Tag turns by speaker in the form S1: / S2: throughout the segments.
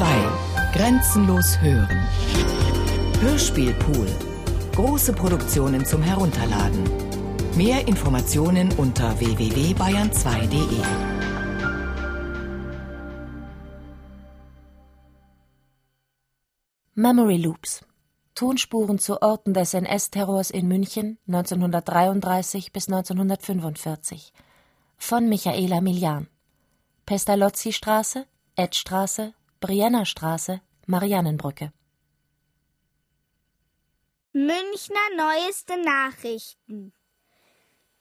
S1: 2. Grenzenlos hören. Hörspielpool. Große Produktionen zum Herunterladen. Mehr Informationen unter www.bayern2.de.
S2: Memory Loops. Tonspuren zu Orten des NS-Terrors in München 1933 bis 1945 von Michaela Milian. Pestalozzi-Straße, Edstraße, Briennerstraße, Mariannenbrücke.
S3: Münchner neueste Nachrichten.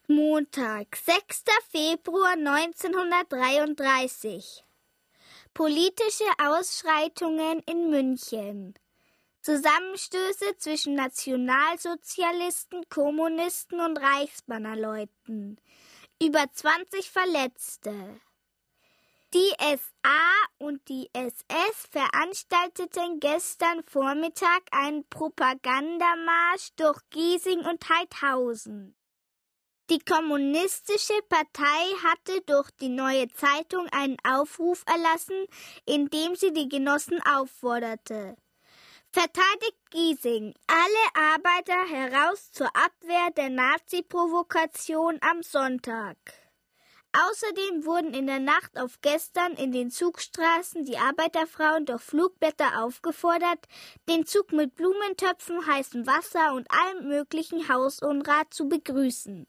S3: Montag, 6. Februar 1933. Politische Ausschreitungen in München. Zusammenstöße zwischen Nationalsozialisten, Kommunisten und Reichsbannerleuten. Über 20 Verletzte. Die SA und die SS veranstalteten gestern Vormittag einen Propagandamarsch durch Giesing und Heidhausen. Die Kommunistische Partei hatte durch die neue Zeitung einen Aufruf erlassen, in dem sie die Genossen aufforderte. Verteidigt Giesing alle Arbeiter heraus zur Abwehr der Nazi-Provokation am Sonntag. Außerdem wurden in der Nacht auf gestern in den Zugstraßen die Arbeiterfrauen durch Flugblätter aufgefordert, den Zug mit Blumentöpfen, heißem Wasser und allem möglichen Hausunrat zu begrüßen.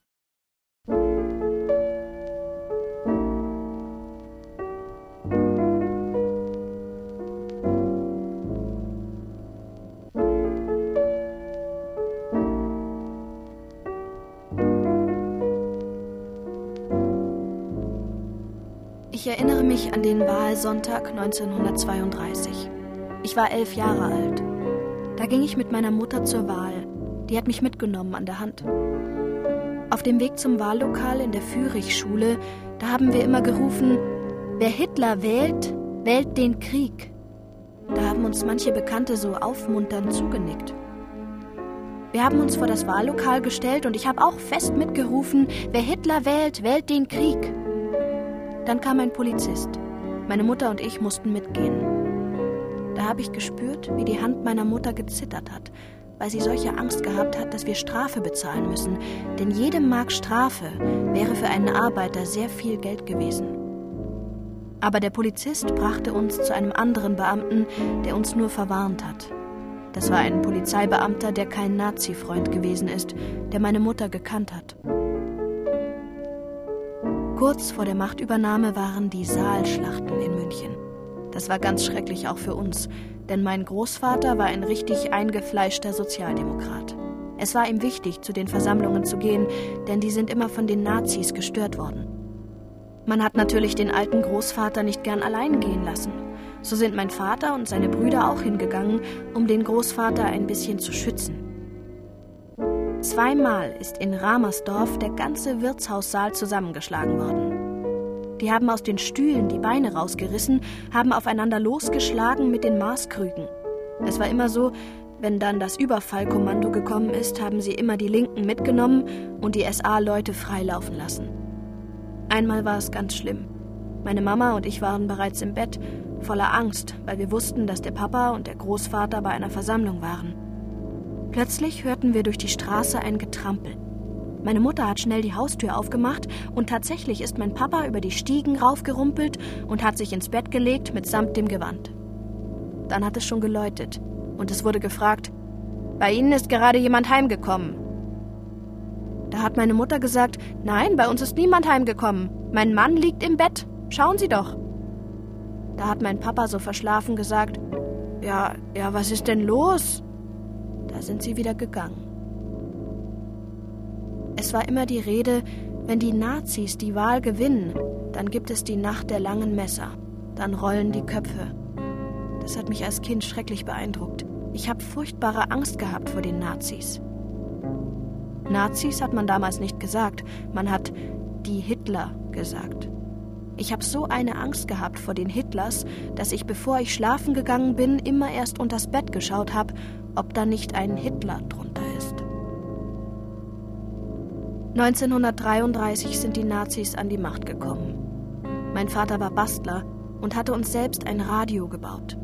S4: Ich erinnere mich an den Wahlsonntag 1932. Ich war elf Jahre alt. Da ging ich mit meiner Mutter zur Wahl. Die hat mich mitgenommen an der Hand. Auf dem Weg zum Wahllokal in der Führichschule, da haben wir immer gerufen, wer Hitler wählt, wählt den Krieg. Da haben uns manche Bekannte so aufmunternd zugenickt. Wir haben uns vor das Wahllokal gestellt und ich habe auch fest mitgerufen, wer Hitler wählt, wählt den Krieg. Dann kam ein Polizist. Meine Mutter und ich mussten mitgehen. Da habe ich gespürt, wie die Hand meiner Mutter gezittert hat, weil sie solche Angst gehabt hat, dass wir Strafe bezahlen müssen. Denn jede Mark Strafe wäre für einen Arbeiter sehr viel Geld gewesen. Aber der Polizist brachte uns zu einem anderen Beamten, der uns nur verwarnt hat. Das war ein Polizeibeamter, der kein Nazi-Freund gewesen ist, der meine Mutter gekannt hat. Kurz vor der Machtübernahme waren die Saalschlachten in München. Das war ganz schrecklich auch für uns, denn mein Großvater war ein richtig eingefleischter Sozialdemokrat. Es war ihm wichtig, zu den Versammlungen zu gehen, denn die sind immer von den Nazis gestört worden. Man hat natürlich den alten Großvater nicht gern allein gehen lassen. So sind mein Vater und seine Brüder auch hingegangen, um den Großvater ein bisschen zu schützen. Zweimal ist in Ramersdorf der ganze Wirtshaussaal zusammengeschlagen worden. Die haben aus den Stühlen die Beine rausgerissen, haben aufeinander losgeschlagen mit den Maßkrügen. Es war immer so, wenn dann das Überfallkommando gekommen ist, haben sie immer die Linken mitgenommen und die SA-Leute freilaufen lassen. Einmal war es ganz schlimm. Meine Mama und ich waren bereits im Bett, voller Angst, weil wir wussten, dass der Papa und der Großvater bei einer Versammlung waren. Plötzlich hörten wir durch die Straße ein Getrampel. Meine Mutter hat schnell die Haustür aufgemacht und tatsächlich ist mein Papa über die Stiegen raufgerumpelt und hat sich ins Bett gelegt mitsamt dem Gewand. Dann hat es schon geläutet und es wurde gefragt, bei Ihnen ist gerade jemand heimgekommen. Da hat meine Mutter gesagt, nein, bei uns ist niemand heimgekommen. Mein Mann liegt im Bett. Schauen Sie doch. Da hat mein Papa so verschlafen gesagt, ja, ja, was ist denn los? Da sind sie wieder gegangen. Es war immer die Rede, wenn die Nazis die Wahl gewinnen, dann gibt es die Nacht der langen Messer. Dann rollen die Köpfe. Das hat mich als Kind schrecklich beeindruckt. Ich habe furchtbare Angst gehabt vor den Nazis. Nazis hat man damals nicht gesagt, man hat die Hitler gesagt. Ich habe so eine Angst gehabt vor den Hitlers, dass ich, bevor ich schlafen gegangen bin, immer erst unters Bett geschaut habe, ob da nicht ein Hitler drunter ist. 1933 sind die Nazis an die Macht gekommen. Mein Vater war Bastler und hatte uns selbst ein Radio gebaut.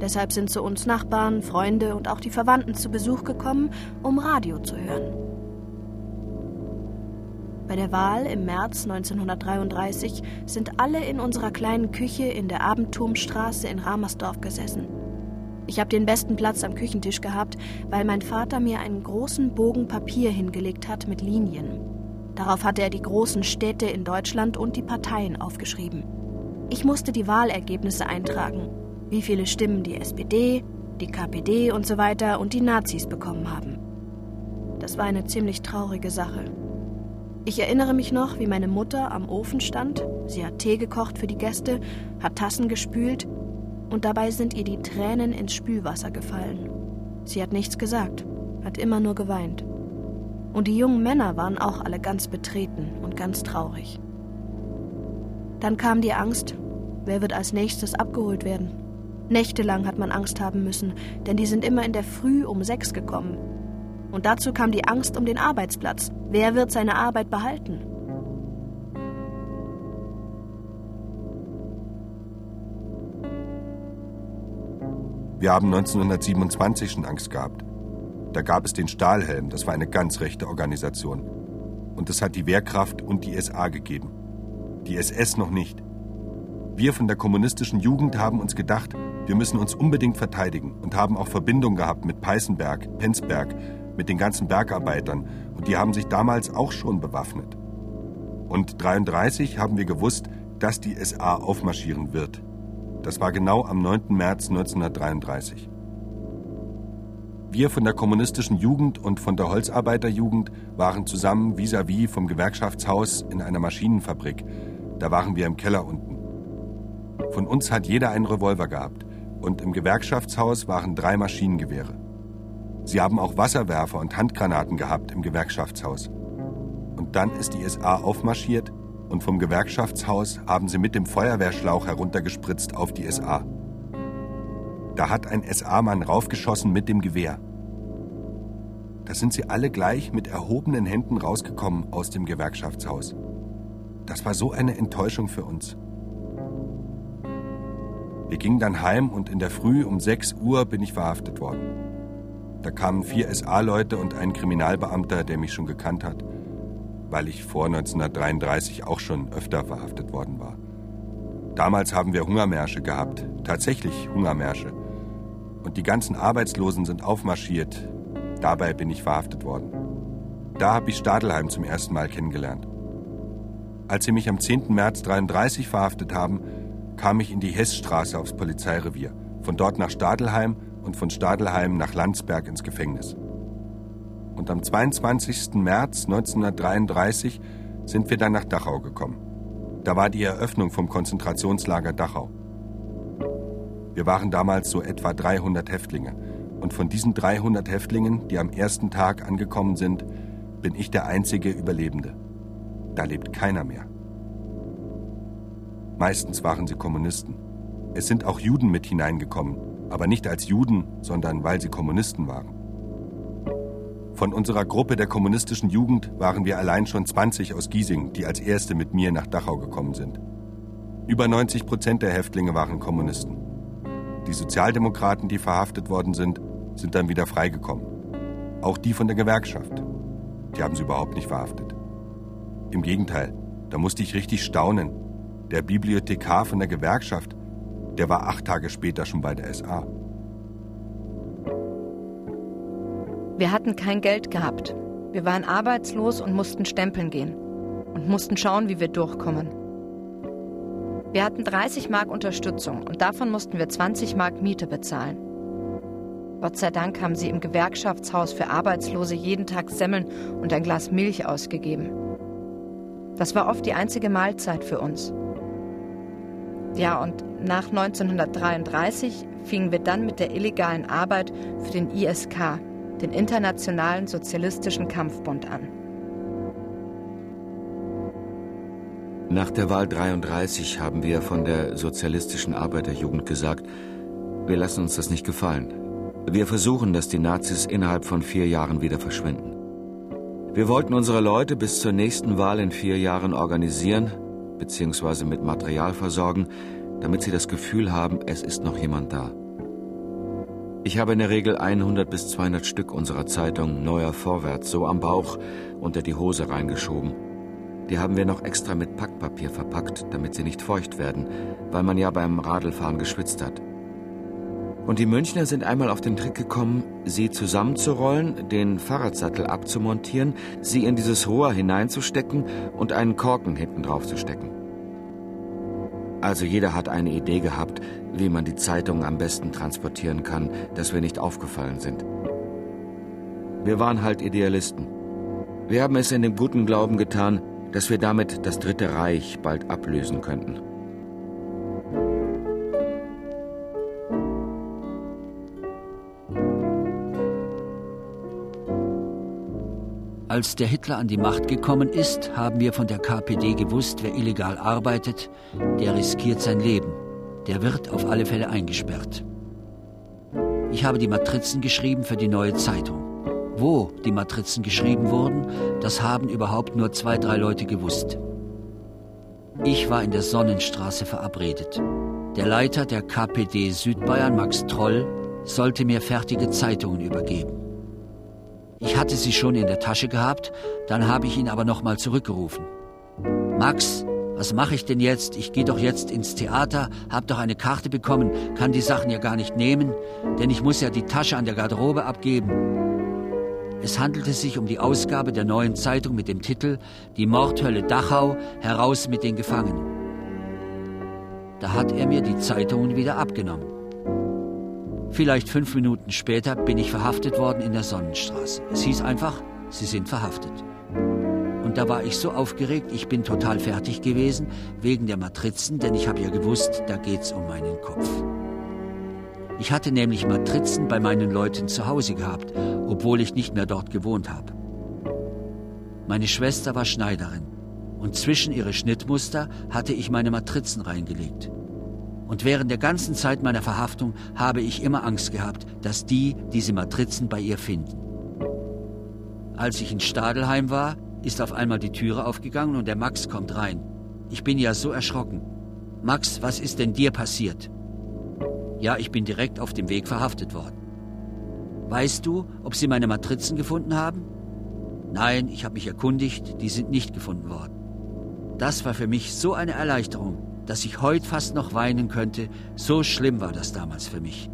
S4: Deshalb sind zu uns Nachbarn, Freunde und auch die Verwandten zu Besuch gekommen, um Radio zu hören. Bei der Wahl im März 1933 sind alle in unserer kleinen Küche in der Abendturmstraße in Ramersdorf gesessen. Ich habe den besten Platz am Küchentisch gehabt, weil mein Vater mir einen großen Bogen Papier hingelegt hat mit Linien. Darauf hatte er die großen Städte in Deutschland und die Parteien aufgeschrieben. Ich musste die Wahlergebnisse eintragen, wie viele Stimmen die SPD, die KPD und so weiter und die Nazis bekommen haben. Das war eine ziemlich traurige Sache. Ich erinnere mich noch, wie meine Mutter am Ofen stand. Sie hat Tee gekocht für die Gäste, hat Tassen gespült und dabei sind ihr die Tränen ins Spülwasser gefallen. Sie hat nichts gesagt, hat immer nur geweint. Und die jungen Männer waren auch alle ganz betreten und ganz traurig. Dann kam die Angst, wer wird als nächstes abgeholt werden. Nächtelang hat man Angst haben müssen, denn die sind immer in der Früh um sechs gekommen und dazu kam die Angst um den Arbeitsplatz. Wer wird seine Arbeit behalten?
S5: Wir haben 1927 schon Angst gehabt. Da gab es den Stahlhelm, das war eine ganz rechte Organisation. Und es hat die Wehrkraft und die SA gegeben. Die SS noch nicht. Wir von der kommunistischen Jugend haben uns gedacht, wir müssen uns unbedingt verteidigen und haben auch Verbindung gehabt mit Peißenberg, Penzberg, mit den ganzen Bergarbeitern und die haben sich damals auch schon bewaffnet. Und 33 haben wir gewusst, dass die SA aufmarschieren wird. Das war genau am 9. März 1933. Wir von der kommunistischen Jugend und von der Holzarbeiterjugend waren zusammen vis-à-vis -vis vom Gewerkschaftshaus in einer Maschinenfabrik. Da waren wir im Keller unten. Von uns hat jeder einen Revolver gehabt und im Gewerkschaftshaus waren drei Maschinengewehre. Sie haben auch Wasserwerfer und Handgranaten gehabt im Gewerkschaftshaus. Und dann ist die SA aufmarschiert und vom Gewerkschaftshaus haben sie mit dem Feuerwehrschlauch heruntergespritzt auf die SA. Da hat ein SA-Mann raufgeschossen mit dem Gewehr. Da sind sie alle gleich mit erhobenen Händen rausgekommen aus dem Gewerkschaftshaus. Das war so eine Enttäuschung für uns. Wir gingen dann heim und in der Früh um 6 Uhr bin ich verhaftet worden. Da kamen vier SA-Leute und ein Kriminalbeamter, der mich schon gekannt hat, weil ich vor 1933 auch schon öfter verhaftet worden war. Damals haben wir Hungermärsche gehabt, tatsächlich Hungermärsche. Und die ganzen Arbeitslosen sind aufmarschiert. Dabei bin ich verhaftet worden. Da habe ich Stadelheim zum ersten Mal kennengelernt. Als sie mich am 10. März 1933 verhaftet haben, kam ich in die Hessstraße aufs Polizeirevier, von dort nach Stadelheim und von Stadelheim nach Landsberg ins Gefängnis. Und am 22. März 1933 sind wir dann nach Dachau gekommen. Da war die Eröffnung vom Konzentrationslager Dachau. Wir waren damals so etwa 300 Häftlinge. Und von diesen 300 Häftlingen, die am ersten Tag angekommen sind, bin ich der einzige Überlebende. Da lebt keiner mehr. Meistens waren sie Kommunisten. Es sind auch Juden mit hineingekommen, aber nicht als Juden, sondern weil sie Kommunisten waren. Von unserer Gruppe der kommunistischen Jugend waren wir allein schon 20 aus Giesing, die als erste mit mir nach Dachau gekommen sind. Über 90 Prozent der Häftlinge waren Kommunisten. Die Sozialdemokraten, die verhaftet worden sind, sind dann wieder freigekommen. Auch die von der Gewerkschaft. Die haben sie überhaupt nicht verhaftet. Im Gegenteil, da musste ich richtig staunen. Der Bibliothekar von der Gewerkschaft der war acht Tage später schon bei der SA.
S6: Wir hatten kein Geld gehabt. Wir waren arbeitslos und mussten stempeln gehen. Und mussten schauen, wie wir durchkommen. Wir hatten 30 Mark Unterstützung und davon mussten wir 20 Mark Miete bezahlen. Gott sei Dank haben sie im Gewerkschaftshaus für Arbeitslose jeden Tag Semmeln und ein Glas Milch ausgegeben. Das war oft die einzige Mahlzeit für uns. Ja, und nach 1933 fingen wir dann mit der illegalen Arbeit für den ISK, den Internationalen Sozialistischen Kampfbund, an.
S7: Nach der Wahl 33 haben wir von der Sozialistischen Arbeiterjugend gesagt, wir lassen uns das nicht gefallen. Wir versuchen, dass die Nazis innerhalb von vier Jahren wieder verschwinden. Wir wollten unsere Leute bis zur nächsten Wahl in vier Jahren organisieren bzw. mit Material versorgen, damit sie das Gefühl haben, es ist noch jemand da. Ich habe in der Regel 100 bis 200 Stück unserer Zeitung Neuer Vorwärts so am Bauch unter die Hose reingeschoben. Die haben wir noch extra mit Packpapier verpackt, damit sie nicht feucht werden, weil man ja beim Radlfahren geschwitzt hat. Und die Münchner sind einmal auf den Trick gekommen, sie zusammenzurollen, den Fahrradsattel abzumontieren, sie in dieses Rohr hineinzustecken und einen Korken hinten drauf zu stecken. Also jeder hat eine Idee gehabt, wie man die Zeitung am besten transportieren kann, dass wir nicht aufgefallen sind. Wir waren halt Idealisten. Wir haben es in dem guten Glauben getan, dass wir damit das Dritte Reich bald ablösen könnten.
S8: Als der Hitler an die Macht gekommen ist, haben wir von der KPD gewusst, wer illegal arbeitet, der riskiert sein Leben. Der wird auf alle Fälle eingesperrt. Ich habe die Matrizen geschrieben für die neue Zeitung. Wo die Matrizen geschrieben wurden, das haben überhaupt nur zwei, drei Leute gewusst. Ich war in der Sonnenstraße verabredet. Der Leiter der KPD Südbayern, Max Troll, sollte mir fertige Zeitungen übergeben. Ich hatte sie schon in der Tasche gehabt, dann habe ich ihn aber nochmal zurückgerufen. Max, was mache ich denn jetzt? Ich gehe doch jetzt ins Theater, hab doch eine Karte bekommen, kann die Sachen ja gar nicht nehmen, denn ich muss ja die Tasche an der Garderobe abgeben. Es handelte sich um die Ausgabe der neuen Zeitung mit dem Titel Die Mordhölle Dachau, heraus mit den Gefangenen. Da hat er mir die Zeitungen wieder abgenommen. Vielleicht fünf Minuten später bin ich verhaftet worden in der Sonnenstraße. Es hieß einfach, Sie sind verhaftet. Und da war ich so aufgeregt, ich bin total fertig gewesen wegen der Matrizen, denn ich habe ja gewusst, da geht's um meinen Kopf. Ich hatte nämlich Matrizen bei meinen Leuten zu Hause gehabt, obwohl ich nicht mehr dort gewohnt habe. Meine Schwester war Schneiderin und zwischen ihre Schnittmuster hatte ich meine Matrizen reingelegt. Und während der ganzen Zeit meiner Verhaftung habe ich immer Angst gehabt, dass die diese Matrizen bei ihr finden. Als ich in Stadelheim war, ist auf einmal die Türe aufgegangen und der Max kommt rein. Ich bin ja so erschrocken. Max, was ist denn dir passiert? Ja, ich bin direkt auf dem Weg verhaftet worden. Weißt du, ob sie meine Matrizen gefunden haben? Nein, ich habe mich erkundigt, die sind nicht gefunden worden. Das war für mich so eine Erleichterung, dass ich heute fast noch weinen könnte, so schlimm war das damals für mich.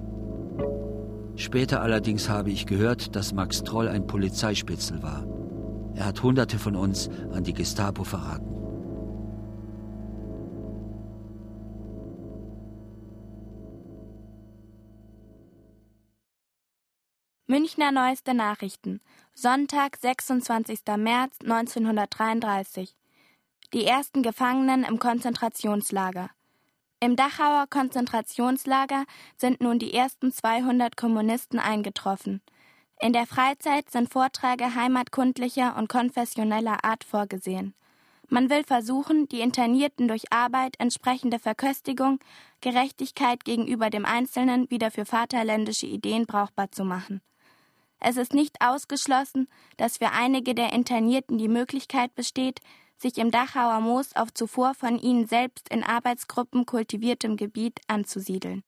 S8: Später allerdings habe ich gehört, dass Max Troll ein Polizeispitzel war. Er hat Hunderte von uns an die Gestapo verraten.
S9: Münchner Neueste Nachrichten. Sonntag, 26. März 1933 die ersten Gefangenen im Konzentrationslager. Im Dachauer Konzentrationslager sind nun die ersten 200 Kommunisten eingetroffen. In der Freizeit sind Vorträge heimatkundlicher und konfessioneller Art vorgesehen. Man will versuchen, die Internierten durch Arbeit, entsprechende Verköstigung, Gerechtigkeit gegenüber dem Einzelnen wieder für vaterländische Ideen brauchbar zu machen. Es ist nicht ausgeschlossen, dass für einige der Internierten die Möglichkeit besteht, sich im Dachauer Moos auf zuvor von ihnen selbst in Arbeitsgruppen kultiviertem Gebiet anzusiedeln.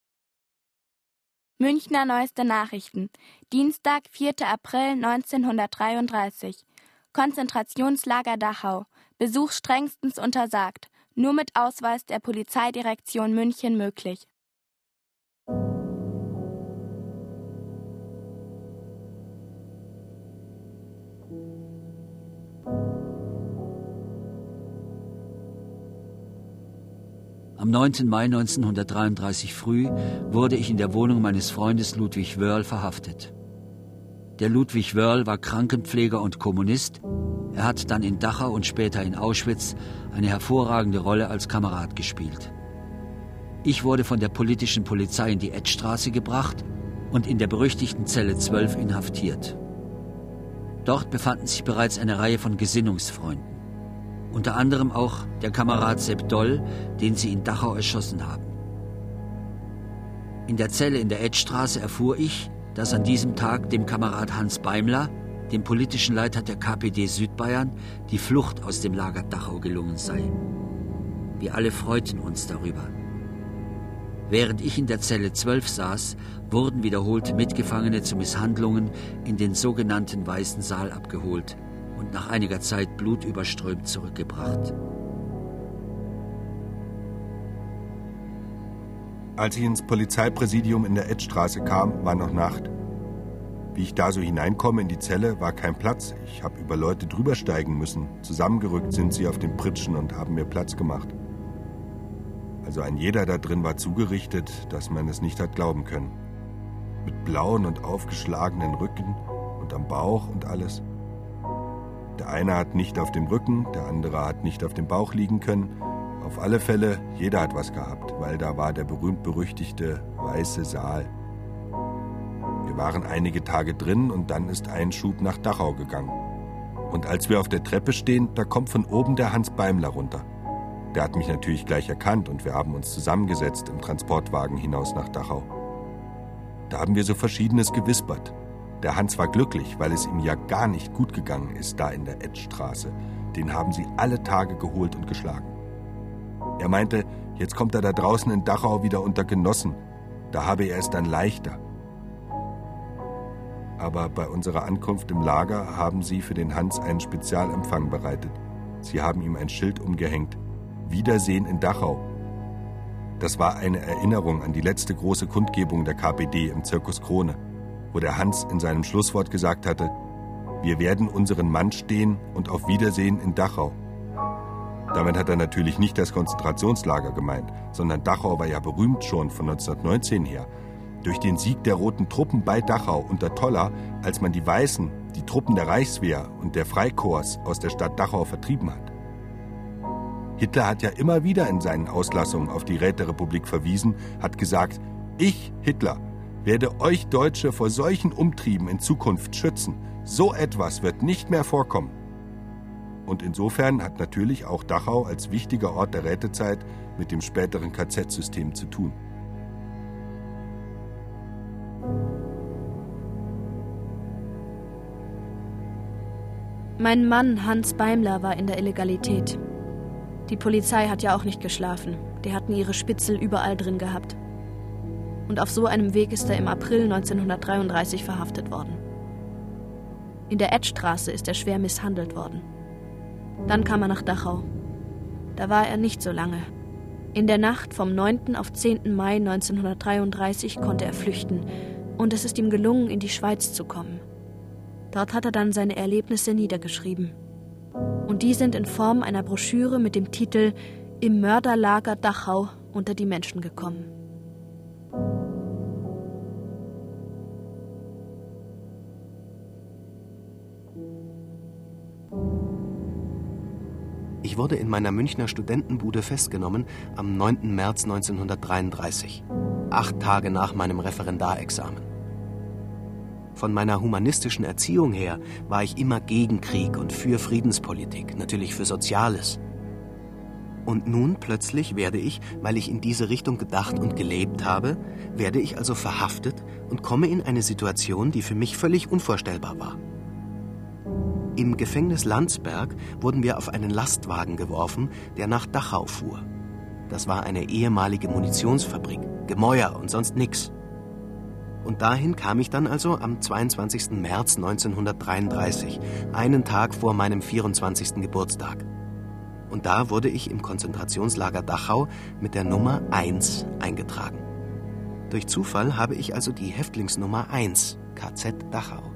S9: Münchner Neueste Nachrichten. Dienstag, 4. April 1933. Konzentrationslager Dachau. Besuch strengstens untersagt. Nur mit Ausweis der Polizeidirektion München möglich.
S8: Am 9. Mai 1933 früh wurde ich in der Wohnung meines Freundes Ludwig Wörl verhaftet. Der Ludwig Wörl war Krankenpfleger und Kommunist. Er hat dann in Dachau und später in Auschwitz eine hervorragende Rolle als Kamerad gespielt. Ich wurde von der politischen Polizei in die Edstraße gebracht und in der berüchtigten Zelle 12 inhaftiert. Dort befanden sich bereits eine Reihe von Gesinnungsfreunden unter anderem auch der Kamerad Sepp Doll, den sie in Dachau erschossen haben. In der Zelle in der Edstraße erfuhr ich, dass an diesem Tag dem Kamerad Hans Beimler, dem politischen Leiter der KPD Südbayern, die Flucht aus dem Lager Dachau gelungen sei. Wir alle freuten uns darüber. Während ich in der Zelle 12 saß, wurden wiederholt Mitgefangene zu Misshandlungen in den sogenannten Weißen Saal abgeholt und nach einiger Zeit blutüberströmt zurückgebracht.
S5: Als ich ins Polizeipräsidium in der Edstraße kam, war noch Nacht. Wie ich da so hineinkomme in die Zelle, war kein Platz. Ich habe über Leute drübersteigen müssen. Zusammengerückt sind sie auf den Pritschen und haben mir Platz gemacht. Also ein jeder da drin war zugerichtet, dass man es nicht hat glauben können. Mit blauen und aufgeschlagenen Rücken und am Bauch und alles. Der eine hat nicht auf dem Rücken, der andere hat nicht auf dem Bauch liegen können. Auf alle Fälle, jeder hat was gehabt, weil da war der berühmt-berüchtigte Weiße Saal. Wir waren einige Tage drin und dann ist ein Schub nach Dachau gegangen. Und als wir auf der Treppe stehen, da kommt von oben der Hans Beimler runter. Der hat mich natürlich gleich erkannt und wir haben uns zusammengesetzt im Transportwagen hinaus nach Dachau. Da haben wir so Verschiedenes gewispert. Der Hans war glücklich, weil es ihm ja gar nicht gut gegangen ist da in der Edstraße. Den haben sie alle Tage geholt und geschlagen. Er meinte, jetzt kommt er da draußen in Dachau wieder unter Genossen. Da habe er es dann leichter. Aber bei unserer Ankunft im Lager haben sie für den Hans einen Spezialempfang bereitet. Sie haben ihm ein Schild umgehängt, Wiedersehen in Dachau. Das war eine Erinnerung an die letzte große Kundgebung der KPD im Zirkus Krone, wo der Hans in seinem Schlusswort gesagt hatte, wir werden unseren Mann stehen und auf Wiedersehen in Dachau. Damit hat er natürlich nicht das Konzentrationslager gemeint, sondern Dachau war ja berühmt schon von 1919 her. Durch den Sieg der roten Truppen bei Dachau unter Toller, als man die Weißen, die Truppen der Reichswehr und der Freikorps aus der Stadt Dachau vertrieben hat. Hitler hat ja immer wieder in seinen Auslassungen auf die Räterepublik verwiesen, hat gesagt, ich, Hitler, werde euch Deutsche vor solchen Umtrieben in Zukunft schützen. So etwas wird nicht mehr vorkommen. Und insofern hat natürlich auch Dachau als wichtiger Ort der Rätezeit mit dem späteren KZ-System zu tun.
S4: Mein Mann Hans Beimler war in der Illegalität. Die Polizei hat ja auch nicht geschlafen. Die hatten ihre Spitzel überall drin gehabt. Und auf so einem Weg ist er im April 1933 verhaftet worden. In der Edstraße ist er schwer misshandelt worden. Dann kam er nach Dachau. Da war er nicht so lange. In der Nacht vom 9. auf 10. Mai 1933 konnte er flüchten und es ist ihm gelungen, in die Schweiz zu kommen. Dort hat er dann seine Erlebnisse niedergeschrieben und die sind in Form einer Broschüre mit dem Titel Im Mörderlager Dachau unter die Menschen gekommen.
S10: Ich wurde in meiner Münchner Studentenbude festgenommen am 9. März 1933, acht Tage nach meinem Referendarexamen. Von meiner humanistischen Erziehung her war ich immer gegen Krieg und für Friedenspolitik, natürlich für Soziales. Und nun plötzlich werde ich, weil ich in diese Richtung gedacht und gelebt habe, werde ich also verhaftet und komme in eine Situation, die für mich völlig unvorstellbar war. Im Gefängnis Landsberg wurden wir auf einen Lastwagen geworfen, der nach Dachau fuhr. Das war eine ehemalige Munitionsfabrik, Gemäuer und sonst nichts. Und dahin kam ich dann also am 22. März 1933, einen Tag vor meinem 24. Geburtstag. Und da wurde ich im Konzentrationslager Dachau mit der Nummer 1 eingetragen. Durch Zufall habe ich also die Häftlingsnummer 1, KZ Dachau.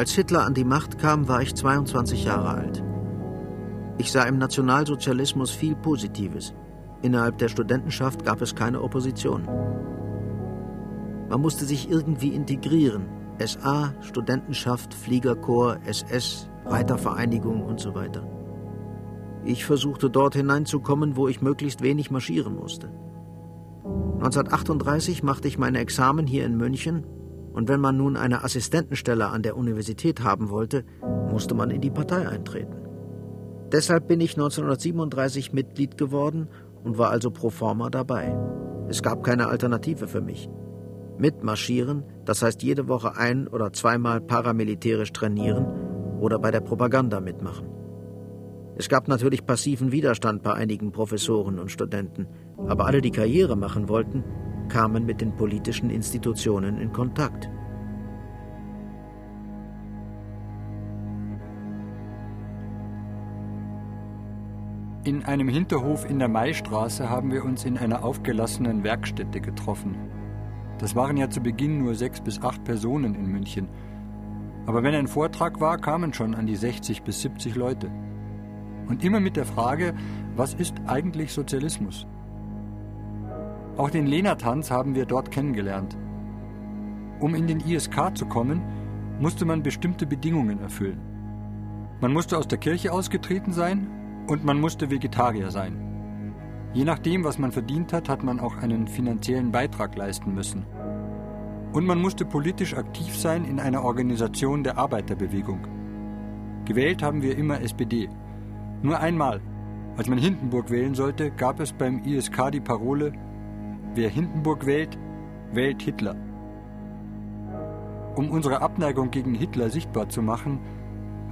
S11: Als Hitler an die Macht kam, war ich 22 Jahre alt. Ich sah im Nationalsozialismus viel Positives. Innerhalb der Studentenschaft gab es keine Opposition. Man musste sich irgendwie integrieren. SA, Studentenschaft, Fliegerkorps, SS, Reitervereinigung und so weiter. Ich versuchte dort hineinzukommen, wo ich möglichst wenig marschieren musste. 1938 machte ich meine Examen hier in München und wenn man nun eine Assistentenstelle an der Universität haben wollte, musste man in die Partei eintreten. Deshalb bin ich 1937 Mitglied geworden und war also pro forma dabei. Es gab keine Alternative für mich. Mitmarschieren, das heißt jede Woche ein- oder zweimal paramilitärisch trainieren oder bei der Propaganda mitmachen. Es gab natürlich passiven Widerstand bei einigen Professoren und Studenten, aber alle, die Karriere machen wollten, kamen mit den politischen Institutionen in Kontakt.
S12: In einem Hinterhof in der Maistraße haben wir uns in einer aufgelassenen Werkstätte getroffen. Das waren ja zu Beginn nur sechs bis acht Personen in München. Aber wenn ein Vortrag war, kamen schon an die 60 bis 70 Leute. Und immer mit der Frage, was ist eigentlich Sozialismus? Auch den Lena-Tanz haben wir dort kennengelernt. Um in den ISK zu kommen, musste man bestimmte Bedingungen erfüllen. Man musste aus der Kirche ausgetreten sein und man musste Vegetarier sein. Je nachdem, was man verdient hat, hat man auch einen finanziellen Beitrag leisten müssen. Und man musste politisch aktiv sein in einer Organisation der Arbeiterbewegung. Gewählt haben wir immer SPD. Nur einmal, als man Hindenburg wählen sollte, gab es beim ISK die Parole, wer Hindenburg wählt, wählt Hitler. Um unsere Abneigung gegen Hitler sichtbar zu machen,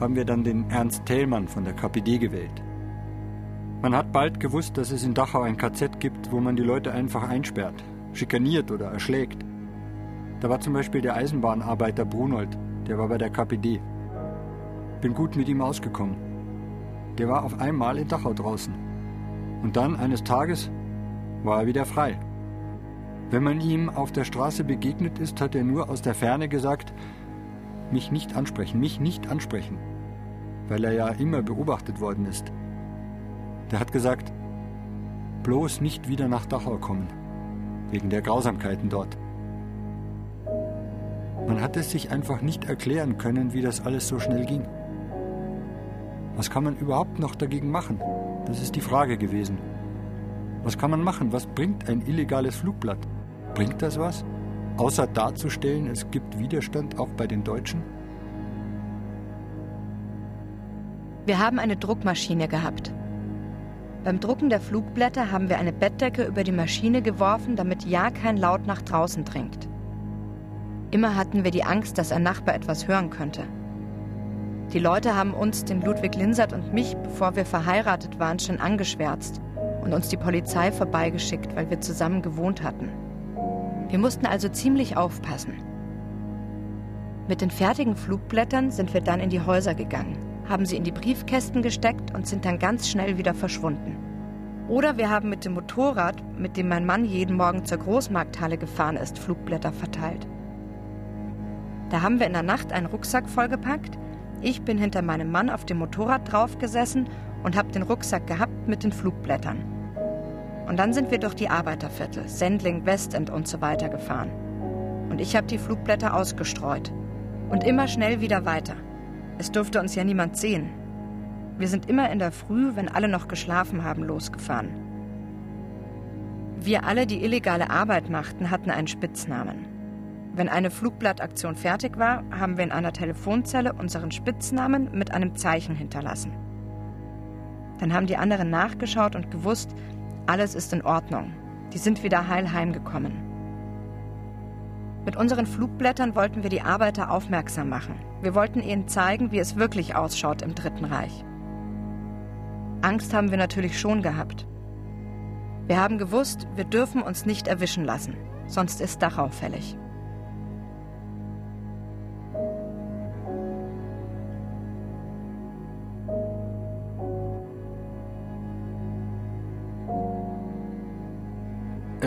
S12: haben wir dann den Ernst Thälmann von der KPD gewählt. Man hat bald gewusst, dass es in Dachau ein KZ gibt, wo man die Leute einfach einsperrt, schikaniert oder erschlägt. Da war zum Beispiel der Eisenbahnarbeiter Brunold, der war bei der KPD. Bin gut mit ihm ausgekommen. Der war auf einmal in Dachau draußen. Und dann, eines Tages, war er wieder frei. Wenn man ihm auf der Straße begegnet ist, hat er nur aus der Ferne gesagt, mich nicht ansprechen, mich nicht ansprechen, weil er ja immer beobachtet worden ist. Der hat gesagt, bloß nicht wieder nach Dachau kommen, wegen der Grausamkeiten dort. Man hat es sich einfach nicht erklären können, wie das alles so schnell ging. Was kann man überhaupt noch dagegen machen? Das ist die Frage gewesen. Was kann man machen? Was bringt ein illegales Flugblatt? Bringt das was? Außer darzustellen, es gibt Widerstand auch bei den Deutschen?
S6: Wir haben eine Druckmaschine gehabt. Beim Drucken der Flugblätter haben wir eine Bettdecke über die Maschine geworfen, damit ja kein Laut nach draußen dringt. Immer hatten wir die Angst, dass ein Nachbar etwas hören könnte. Die Leute haben uns, den Ludwig Linsert und mich, bevor wir verheiratet waren, schon angeschwärzt und uns die Polizei vorbeigeschickt, weil wir zusammen gewohnt hatten. Wir mussten also ziemlich aufpassen. Mit den fertigen Flugblättern sind wir dann in die Häuser gegangen haben sie in die Briefkästen gesteckt und sind dann ganz schnell wieder verschwunden. Oder wir haben mit dem Motorrad, mit dem mein Mann jeden Morgen zur Großmarkthalle gefahren ist, Flugblätter verteilt. Da haben wir in der Nacht einen Rucksack vollgepackt. Ich bin hinter meinem Mann auf dem Motorrad draufgesessen und habe den Rucksack gehabt mit den Flugblättern. Und dann sind wir durch die Arbeiterviertel, Sendling, Westend und so weiter gefahren. Und ich habe die Flugblätter ausgestreut. Und immer schnell wieder weiter. Es durfte uns ja niemand sehen. Wir sind immer in der Früh, wenn alle noch geschlafen haben, losgefahren. Wir alle, die illegale Arbeit machten, hatten einen Spitznamen. Wenn eine Flugblattaktion fertig war, haben wir in einer Telefonzelle unseren Spitznamen mit einem Zeichen hinterlassen. Dann haben die anderen nachgeschaut und gewusst, alles ist in Ordnung. Die sind wieder heil heimgekommen. Mit unseren Flugblättern wollten wir die Arbeiter aufmerksam machen. Wir wollten ihnen zeigen, wie es wirklich ausschaut im Dritten Reich. Angst haben wir natürlich schon gehabt. Wir haben gewusst, wir dürfen uns nicht erwischen lassen, sonst ist Dachau fällig.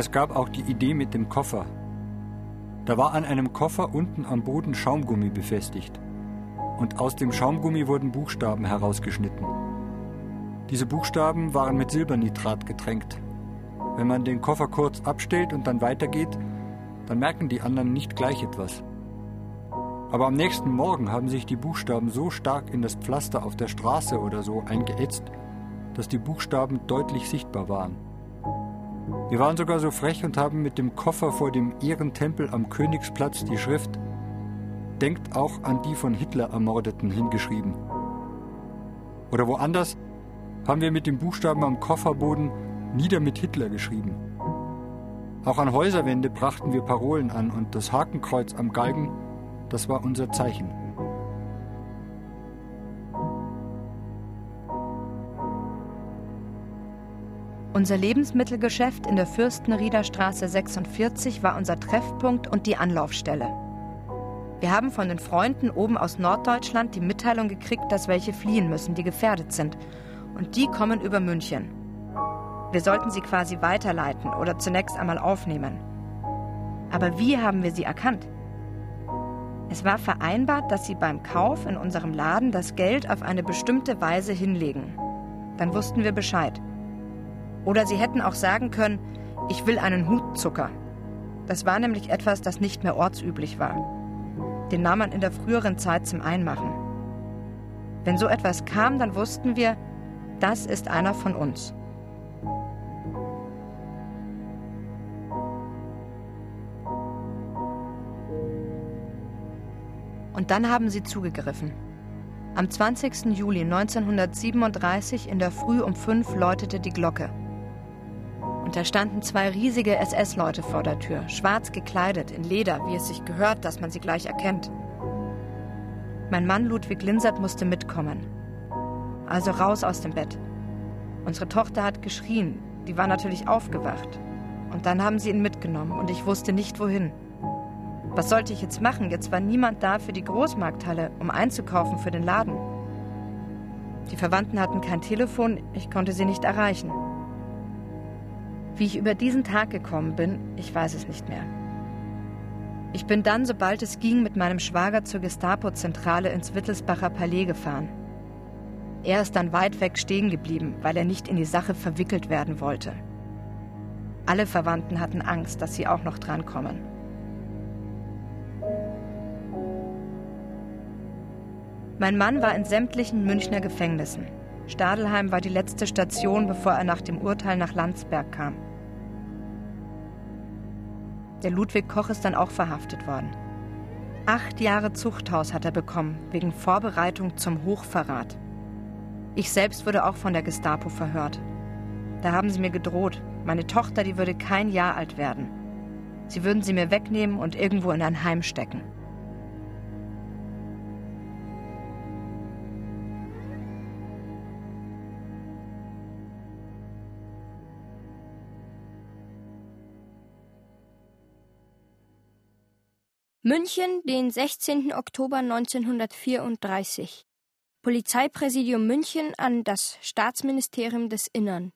S12: Es gab auch die Idee mit dem Koffer, da war an einem Koffer unten am Boden Schaumgummi befestigt. Und aus dem Schaumgummi wurden Buchstaben herausgeschnitten. Diese Buchstaben waren mit Silbernitrat getränkt. Wenn man den Koffer kurz abstellt und dann weitergeht, dann merken die anderen nicht gleich etwas. Aber am nächsten Morgen haben sich die Buchstaben so stark in das Pflaster auf der Straße oder so eingeätzt, dass die Buchstaben deutlich sichtbar waren. Wir waren sogar so frech und haben mit dem Koffer vor dem Ehrentempel am Königsplatz die Schrift Denkt auch an die von Hitler Ermordeten hingeschrieben. Oder woanders haben wir mit den Buchstaben am Kofferboden Nieder mit Hitler geschrieben. Auch an Häuserwände brachten wir Parolen an und das Hakenkreuz am Galgen, das war unser Zeichen.
S6: Unser Lebensmittelgeschäft in der Fürstenrieder Straße 46 war unser Treffpunkt und die Anlaufstelle. Wir haben von den Freunden oben aus Norddeutschland die Mitteilung gekriegt, dass welche fliehen müssen, die gefährdet sind. Und die kommen über München. Wir sollten sie quasi weiterleiten oder zunächst einmal aufnehmen. Aber wie haben wir sie erkannt? Es war vereinbart, dass sie beim Kauf in unserem Laden das Geld auf eine bestimmte Weise hinlegen. Dann wussten wir Bescheid. Oder sie hätten auch sagen können, ich will einen Hutzucker. Das war nämlich etwas, das nicht mehr ortsüblich war. Den nahm man in der früheren Zeit zum Einmachen. Wenn so etwas kam, dann wussten wir, das ist einer von uns. Und dann haben sie zugegriffen. Am 20. Juli 1937 in der Früh um fünf läutete die Glocke. Und da standen zwei riesige SS-Leute vor der Tür, schwarz gekleidet, in Leder, wie es sich gehört, dass man sie gleich erkennt. Mein Mann Ludwig Linsert musste mitkommen. Also raus aus dem Bett. Unsere Tochter hat geschrien, die war natürlich aufgewacht. Und dann haben sie ihn mitgenommen und ich wusste nicht wohin. Was sollte ich jetzt machen? Jetzt war niemand da für die Großmarkthalle, um einzukaufen für den Laden. Die Verwandten hatten kein Telefon, ich konnte sie nicht erreichen. Wie ich über diesen Tag gekommen bin, ich weiß es nicht mehr. Ich bin dann, sobald es ging, mit meinem Schwager zur Gestapo-Zentrale ins Wittelsbacher Palais gefahren. Er ist dann weit weg stehen geblieben, weil er nicht in die Sache verwickelt werden wollte. Alle Verwandten hatten Angst, dass sie auch noch drankommen. Mein Mann war in sämtlichen Münchner Gefängnissen. Stadelheim war die letzte Station, bevor er nach dem Urteil nach Landsberg kam. Der Ludwig Koch ist dann auch verhaftet worden. Acht Jahre Zuchthaus hat er bekommen, wegen Vorbereitung zum Hochverrat. Ich selbst wurde auch von der Gestapo verhört. Da haben sie mir gedroht, meine Tochter, die würde kein Jahr alt werden. Sie würden sie mir wegnehmen und irgendwo in ein Heim stecken.
S13: München, den 16. Oktober 1934. Polizeipräsidium München an das Staatsministerium des Innern.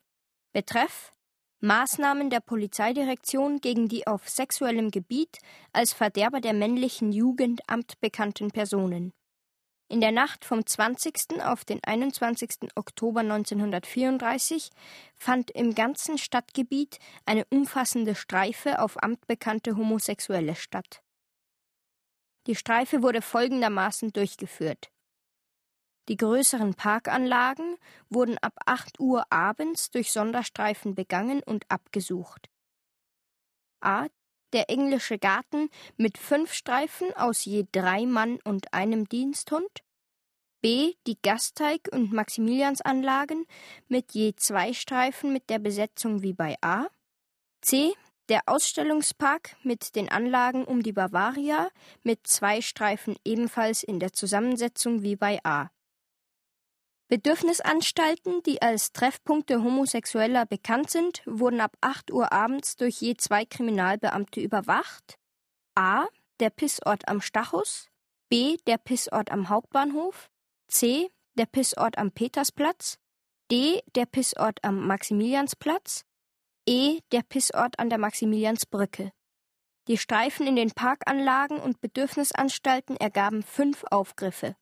S13: Betreff Maßnahmen der Polizeidirektion gegen die auf sexuellem Gebiet als Verderber der männlichen Jugend amtbekannten Personen. In der Nacht vom 20. auf den 21. Oktober 1934 fand im ganzen Stadtgebiet eine umfassende Streife auf amtbekannte Homosexuelle statt. Die Streife wurde folgendermaßen durchgeführt. Die größeren Parkanlagen wurden ab 8 Uhr abends durch Sonderstreifen begangen und abgesucht. A. Der englische Garten mit fünf Streifen aus je drei Mann und einem Diensthund. B. Die Gasteig- und Maximiliansanlagen mit je zwei Streifen mit der Besetzung wie bei A. C. Der Ausstellungspark mit den Anlagen um die Bavaria mit zwei Streifen ebenfalls in der Zusammensetzung wie bei A. Bedürfnisanstalten, die als Treffpunkte Homosexueller bekannt sind, wurden ab 8 Uhr abends durch je zwei Kriminalbeamte überwacht. A. Der Pissort am Stachus. B. Der Pissort am Hauptbahnhof. C. Der Pissort am Petersplatz. D. Der Pissort am Maximiliansplatz. E. Der Pissort an der Maximiliansbrücke. Die Streifen in den Parkanlagen und Bedürfnisanstalten ergaben fünf Aufgriffe.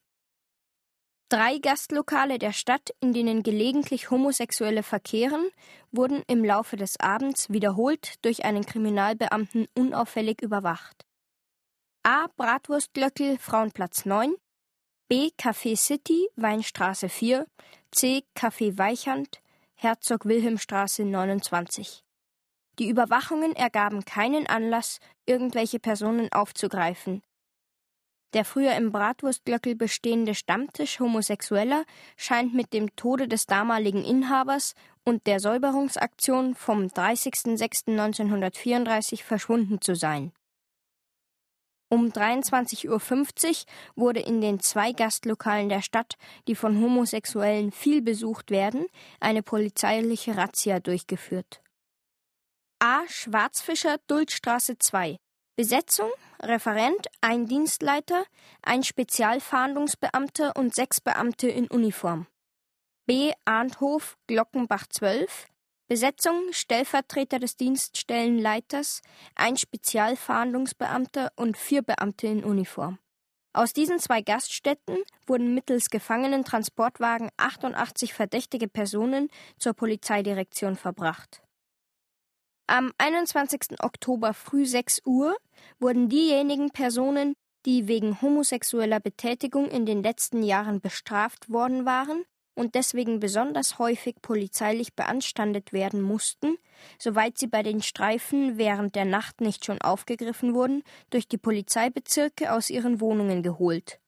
S13: Drei Gastlokale der Stadt, in denen gelegentlich Homosexuelle verkehren, wurden im Laufe des Abends wiederholt durch einen Kriminalbeamten unauffällig überwacht. A. Bratwurstlöckel, Frauenplatz 9. B. Café City, Weinstraße 4. C. Café Weichand, Herzog-Wilhelm-Straße 29. Die Überwachungen ergaben keinen Anlass, irgendwelche Personen aufzugreifen. Der früher im Bratwurstglöckel bestehende Stammtisch Homosexueller scheint mit dem Tode des damaligen Inhabers und der Säuberungsaktion vom 30.06.1934 verschwunden zu sein. Um 23.50 Uhr wurde in den zwei Gastlokalen der Stadt, die von Homosexuellen viel besucht werden, eine polizeiliche Razzia durchgeführt. A. Schwarzfischer, Duldstraße 2. Besetzung, Referent, ein Dienstleiter, ein Spezialfahndungsbeamter und sechs Beamte in Uniform. B. Arndhof, Glockenbach 12. Besetzung, Stellvertreter des Dienststellenleiters, ein Spezialfahndungsbeamter und vier Beamte in Uniform. Aus diesen zwei Gaststätten wurden mittels Gefangenentransportwagen 88 verdächtige Personen zur Polizeidirektion verbracht. Am 21. Oktober früh 6 Uhr wurden diejenigen Personen, die wegen homosexueller Betätigung in den letzten Jahren bestraft worden waren und deswegen besonders häufig polizeilich beanstandet werden mussten, soweit sie bei den Streifen während der Nacht nicht schon aufgegriffen wurden, durch die Polizeibezirke aus ihren Wohnungen geholt.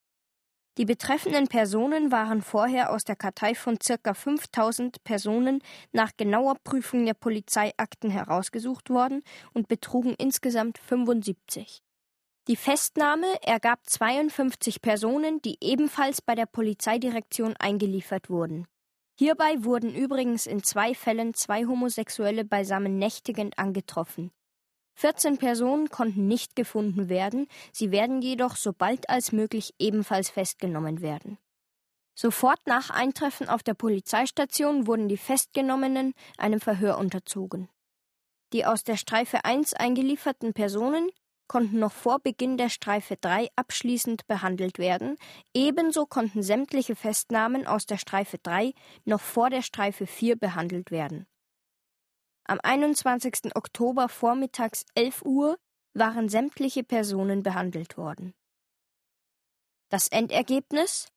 S13: Die betreffenden Personen waren vorher aus der Kartei von ca. 5000 Personen nach genauer Prüfung der Polizeiakten herausgesucht worden und betrugen insgesamt 75. Die Festnahme ergab 52 Personen, die ebenfalls bei der Polizeidirektion eingeliefert wurden. Hierbei wurden übrigens in zwei Fällen zwei Homosexuelle beisammen nächtigend angetroffen. 14 Personen konnten nicht gefunden werden, sie werden jedoch so bald als möglich ebenfalls festgenommen werden. Sofort nach Eintreffen auf der Polizeistation wurden die Festgenommenen einem Verhör unterzogen. Die aus der Streife 1 eingelieferten Personen konnten noch vor Beginn der Streife 3 abschließend behandelt werden, ebenso konnten sämtliche Festnahmen aus der Streife 3 noch vor der Streife 4 behandelt werden. Am 21. Oktober vormittags 11 Uhr waren sämtliche Personen behandelt worden. Das Endergebnis?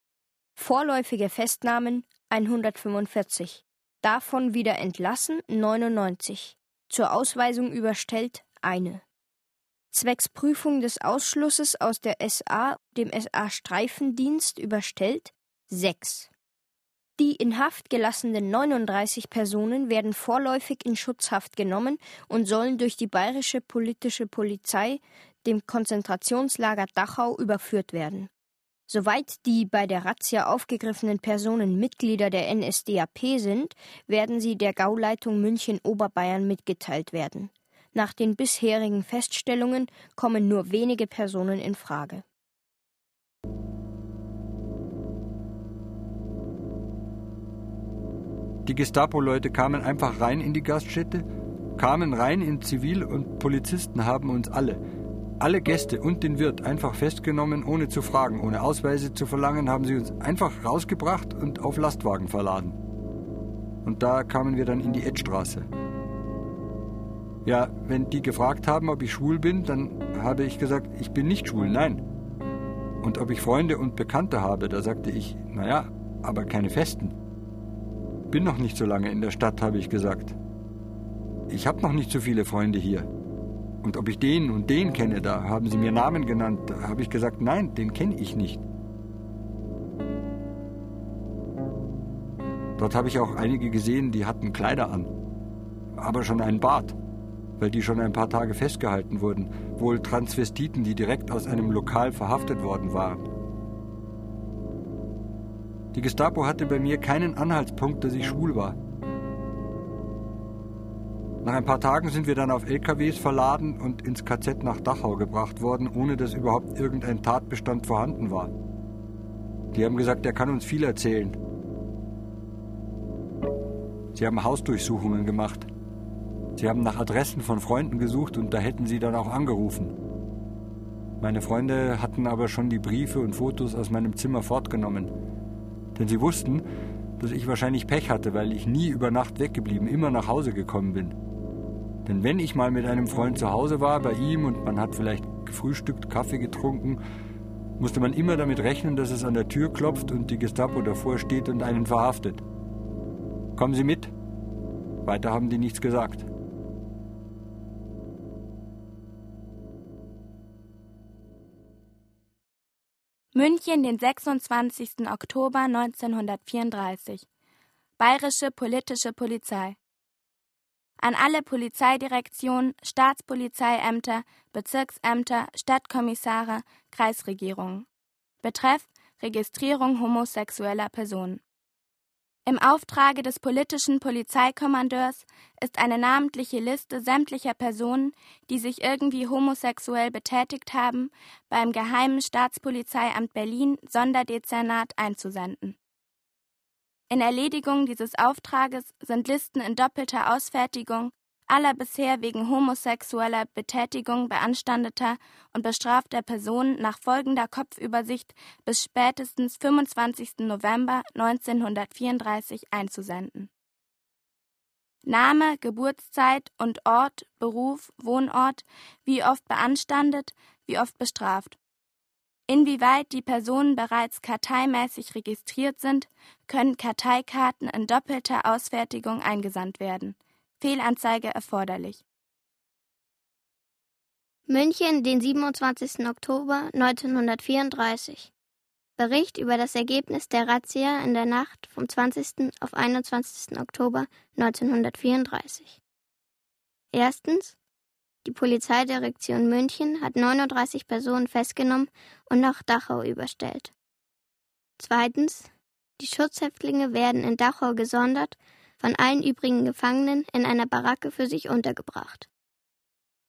S13: Vorläufige Festnahmen 145, davon wieder entlassen 99, zur Ausweisung überstellt eine. Zwecks Prüfung des Ausschlusses aus der SA dem SA-Streifendienst überstellt 6. Die in Haft gelassenen 39 Personen werden vorläufig in Schutzhaft genommen und sollen durch die bayerische politische Polizei dem Konzentrationslager Dachau überführt werden. Soweit die bei der Razzia aufgegriffenen Personen Mitglieder der NSDAP sind, werden sie der Gauleitung München Oberbayern mitgeteilt werden. Nach den bisherigen Feststellungen kommen nur wenige Personen in Frage.
S12: Die Gestapo-Leute kamen einfach rein in die Gaststätte, kamen rein in Zivil und Polizisten haben uns alle, alle Gäste und den Wirt einfach festgenommen, ohne zu fragen, ohne Ausweise zu verlangen, haben sie uns einfach rausgebracht und auf Lastwagen verladen. Und da kamen wir dann in die Edstraße. Ja, wenn die gefragt haben, ob ich schwul bin, dann habe ich gesagt, ich bin nicht schwul, nein. Und ob ich Freunde und Bekannte habe, da sagte ich, naja, aber keine festen. Bin noch nicht so lange in der Stadt, habe ich gesagt. Ich habe noch nicht so viele Freunde hier. Und ob ich den und den kenne, da haben sie mir Namen genannt, da habe ich gesagt, nein, den kenne ich nicht. Dort habe ich auch einige gesehen, die hatten Kleider an, aber schon einen Bart, weil die schon ein paar Tage festgehalten wurden, wohl Transvestiten, die direkt aus einem Lokal verhaftet worden waren. Die Gestapo hatte bei mir keinen Anhaltspunkt, dass ich schwul war. Nach ein paar Tagen sind wir dann auf LKWs verladen und ins KZ nach Dachau gebracht worden, ohne dass überhaupt irgendein Tatbestand vorhanden war. Die haben gesagt, er kann uns viel erzählen. Sie haben Hausdurchsuchungen gemacht. Sie haben nach Adressen von Freunden gesucht und da hätten sie dann auch angerufen. Meine Freunde hatten aber schon die Briefe und Fotos aus meinem Zimmer fortgenommen denn sie wussten, dass ich wahrscheinlich Pech hatte, weil ich nie über Nacht weggeblieben, immer nach Hause gekommen bin. Denn wenn ich mal mit einem Freund zu Hause war, bei ihm, und man hat vielleicht gefrühstückt, Kaffee getrunken, musste man immer damit rechnen, dass es an der Tür klopft und die Gestapo davor steht und einen verhaftet. Kommen Sie mit. Weiter haben die nichts gesagt.
S9: München, den 26. Oktober 1934. Bayerische politische Polizei. An alle Polizeidirektionen, Staatspolizeiämter, Bezirksämter, Stadtkommissare, Kreisregierungen. Betreff Registrierung homosexueller Personen. Im Auftrage des politischen Polizeikommandeurs ist eine namentliche Liste sämtlicher Personen, die sich irgendwie homosexuell betätigt haben, beim Geheimen Staatspolizeiamt Berlin Sonderdezernat einzusenden. In Erledigung dieses Auftrages sind Listen in doppelter Ausfertigung aller bisher wegen homosexueller Betätigung beanstandeter und bestrafter Personen nach folgender Kopfübersicht bis spätestens 25. November 1934 einzusenden. Name, Geburtszeit und Ort, Beruf, Wohnort, wie oft beanstandet, wie oft bestraft. Inwieweit die Personen bereits karteimäßig registriert sind, können Karteikarten in doppelter Ausfertigung eingesandt werden. Fehlanzeige erforderlich.
S14: München, den 27. Oktober 1934. Bericht über das Ergebnis der Razzia in der Nacht vom 20. auf 21. Oktober 1934. Erstens. Die Polizeidirektion München hat 39 Personen festgenommen und nach Dachau überstellt. Zweitens. Die Schutzhäftlinge werden in Dachau gesondert von allen übrigen Gefangenen in einer Baracke für sich untergebracht.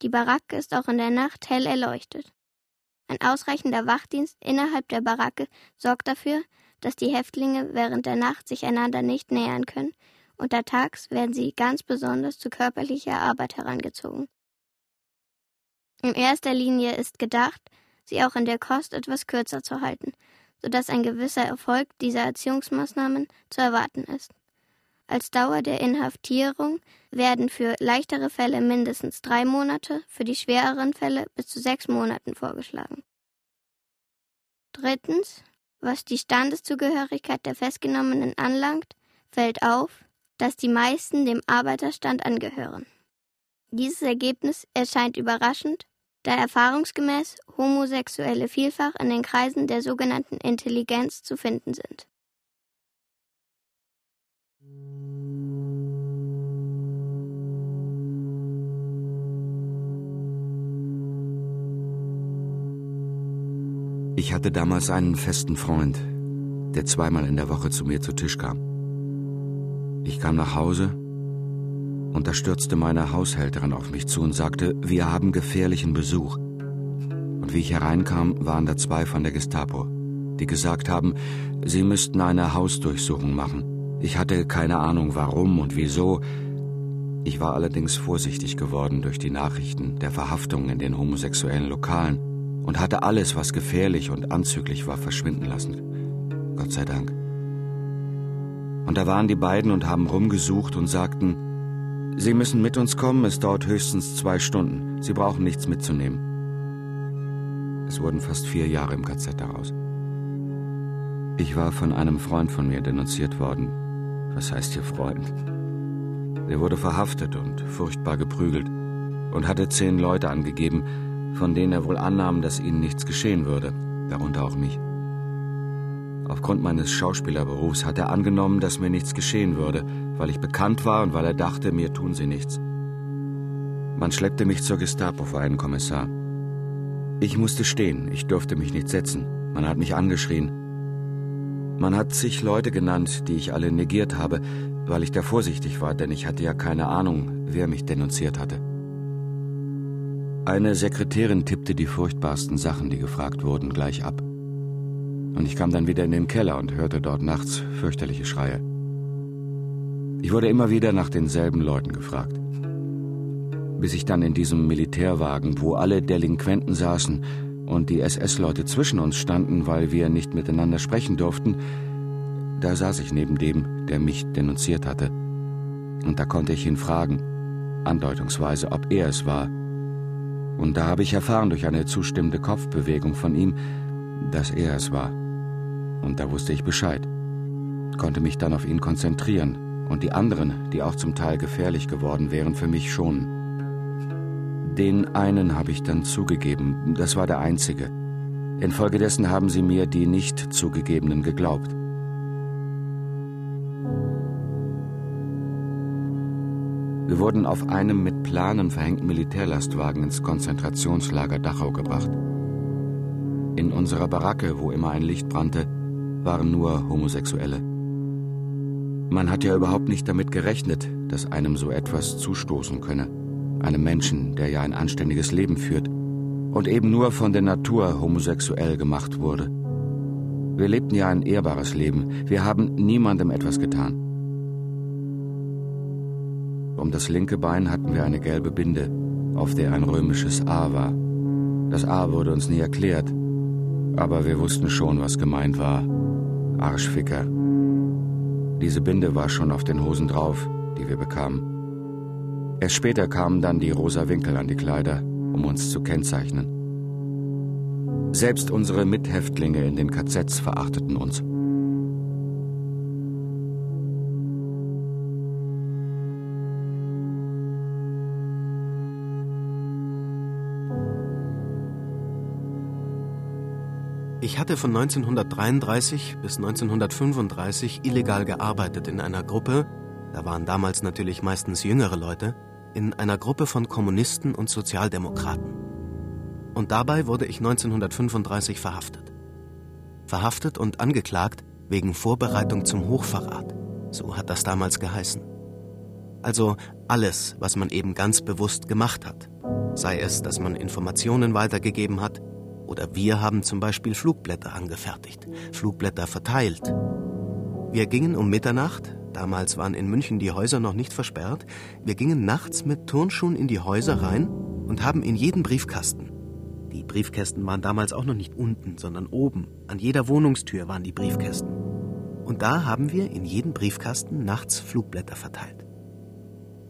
S14: Die Baracke ist auch in der Nacht hell erleuchtet. Ein ausreichender Wachdienst innerhalb der Baracke sorgt dafür, dass die Häftlinge während der Nacht sich einander nicht nähern können, untertags werden sie ganz besonders zu körperlicher Arbeit herangezogen. In erster Linie ist gedacht, sie auch in der Kost etwas kürzer zu halten, sodass ein gewisser Erfolg dieser Erziehungsmaßnahmen zu erwarten ist. Als Dauer der Inhaftierung werden für leichtere Fälle mindestens drei Monate, für die schwereren Fälle bis zu sechs Monaten vorgeschlagen. Drittens, was die Standeszugehörigkeit der Festgenommenen anlangt, fällt auf, dass die meisten dem Arbeiterstand angehören. Dieses Ergebnis erscheint überraschend, da erfahrungsgemäß Homosexuelle vielfach in den Kreisen der sogenannten Intelligenz zu finden sind.
S7: Ich hatte damals einen festen Freund, der zweimal in der Woche zu mir zu Tisch kam. Ich kam nach Hause und da stürzte meine Haushälterin auf mich zu und sagte, wir haben gefährlichen Besuch. Und wie ich hereinkam, waren da zwei von der Gestapo, die gesagt haben, sie müssten eine Hausdurchsuchung machen. Ich hatte keine Ahnung warum und wieso. Ich war allerdings vorsichtig geworden durch die Nachrichten der Verhaftungen in den homosexuellen Lokalen und hatte alles, was gefährlich und anzüglich war, verschwinden lassen. Gott sei Dank. Und da waren die beiden und haben rumgesucht und sagten, Sie müssen mit uns kommen, es dauert höchstens zwei Stunden. Sie brauchen nichts mitzunehmen. Es wurden fast vier Jahre im KZ daraus. Ich war von einem Freund von mir denunziert worden. Was heißt hier Freund? Er wurde verhaftet und furchtbar geprügelt und hatte zehn Leute angegeben, von denen er wohl annahm, dass ihnen nichts geschehen würde, darunter auch mich. Aufgrund meines Schauspielerberufs hat er angenommen, dass mir nichts geschehen würde, weil ich bekannt war und weil er dachte, mir tun sie nichts. Man schleppte mich zur Gestapo vor einen Kommissar. Ich musste stehen, ich durfte mich nicht setzen. Man hat mich angeschrien. Man hat zig Leute genannt, die ich alle negiert habe, weil ich da vorsichtig war, denn ich hatte ja keine Ahnung, wer mich denunziert hatte. Eine Sekretärin tippte die furchtbarsten Sachen, die gefragt wurden, gleich ab. Und ich kam dann wieder in den Keller und hörte dort nachts fürchterliche Schreie. Ich wurde immer wieder nach denselben Leuten gefragt. Bis ich dann in diesem Militärwagen, wo alle Delinquenten saßen und die SS-Leute zwischen uns standen, weil wir nicht miteinander sprechen durften, da saß ich neben dem, der mich denunziert hatte. Und da konnte ich ihn fragen, andeutungsweise, ob er es war, und da habe ich erfahren durch eine zustimmende Kopfbewegung von ihm, dass er es war. Und da wusste ich Bescheid, konnte mich dann auf ihn konzentrieren und die anderen, die auch zum Teil gefährlich geworden wären, für mich schonen. Den einen habe ich dann zugegeben, das war der einzige. Infolgedessen haben sie mir die nicht zugegebenen geglaubt. Wir wurden auf einem mit Planen verhängten Militärlastwagen ins Konzentrationslager Dachau gebracht. In unserer Baracke, wo immer ein Licht brannte, waren nur Homosexuelle. Man hat ja überhaupt nicht damit gerechnet, dass einem so etwas zustoßen könne. Einem Menschen, der ja ein anständiges Leben führt und eben nur von der Natur homosexuell gemacht wurde. Wir lebten ja ein ehrbares Leben. Wir haben niemandem etwas getan. Um das linke Bein hatten wir eine gelbe Binde, auf der ein römisches A war. Das A wurde uns nie erklärt, aber wir wussten schon, was gemeint war. Arschficker. Diese Binde war schon auf den Hosen drauf, die wir bekamen. Erst später kamen dann die rosa Winkel an die Kleider, um uns zu kennzeichnen. Selbst unsere Mithäftlinge in den KZs verachteten uns.
S10: Ich hatte von 1933 bis 1935 illegal gearbeitet in einer Gruppe, da waren damals natürlich meistens jüngere Leute, in einer Gruppe von Kommunisten und Sozialdemokraten. Und dabei wurde ich 1935 verhaftet. Verhaftet und angeklagt wegen Vorbereitung zum Hochverrat. So hat das damals geheißen. Also alles, was man eben ganz bewusst gemacht hat. Sei es, dass man Informationen weitergegeben hat, oder wir haben zum Beispiel Flugblätter angefertigt, Flugblätter verteilt. Wir gingen um Mitternacht, damals waren in München die Häuser noch nicht versperrt, wir gingen nachts mit Turnschuhen in die Häuser rein und haben in jeden Briefkasten, die Briefkästen waren damals auch noch nicht unten, sondern oben, an jeder Wohnungstür waren die Briefkästen. Und da haben wir in jeden Briefkasten nachts Flugblätter verteilt.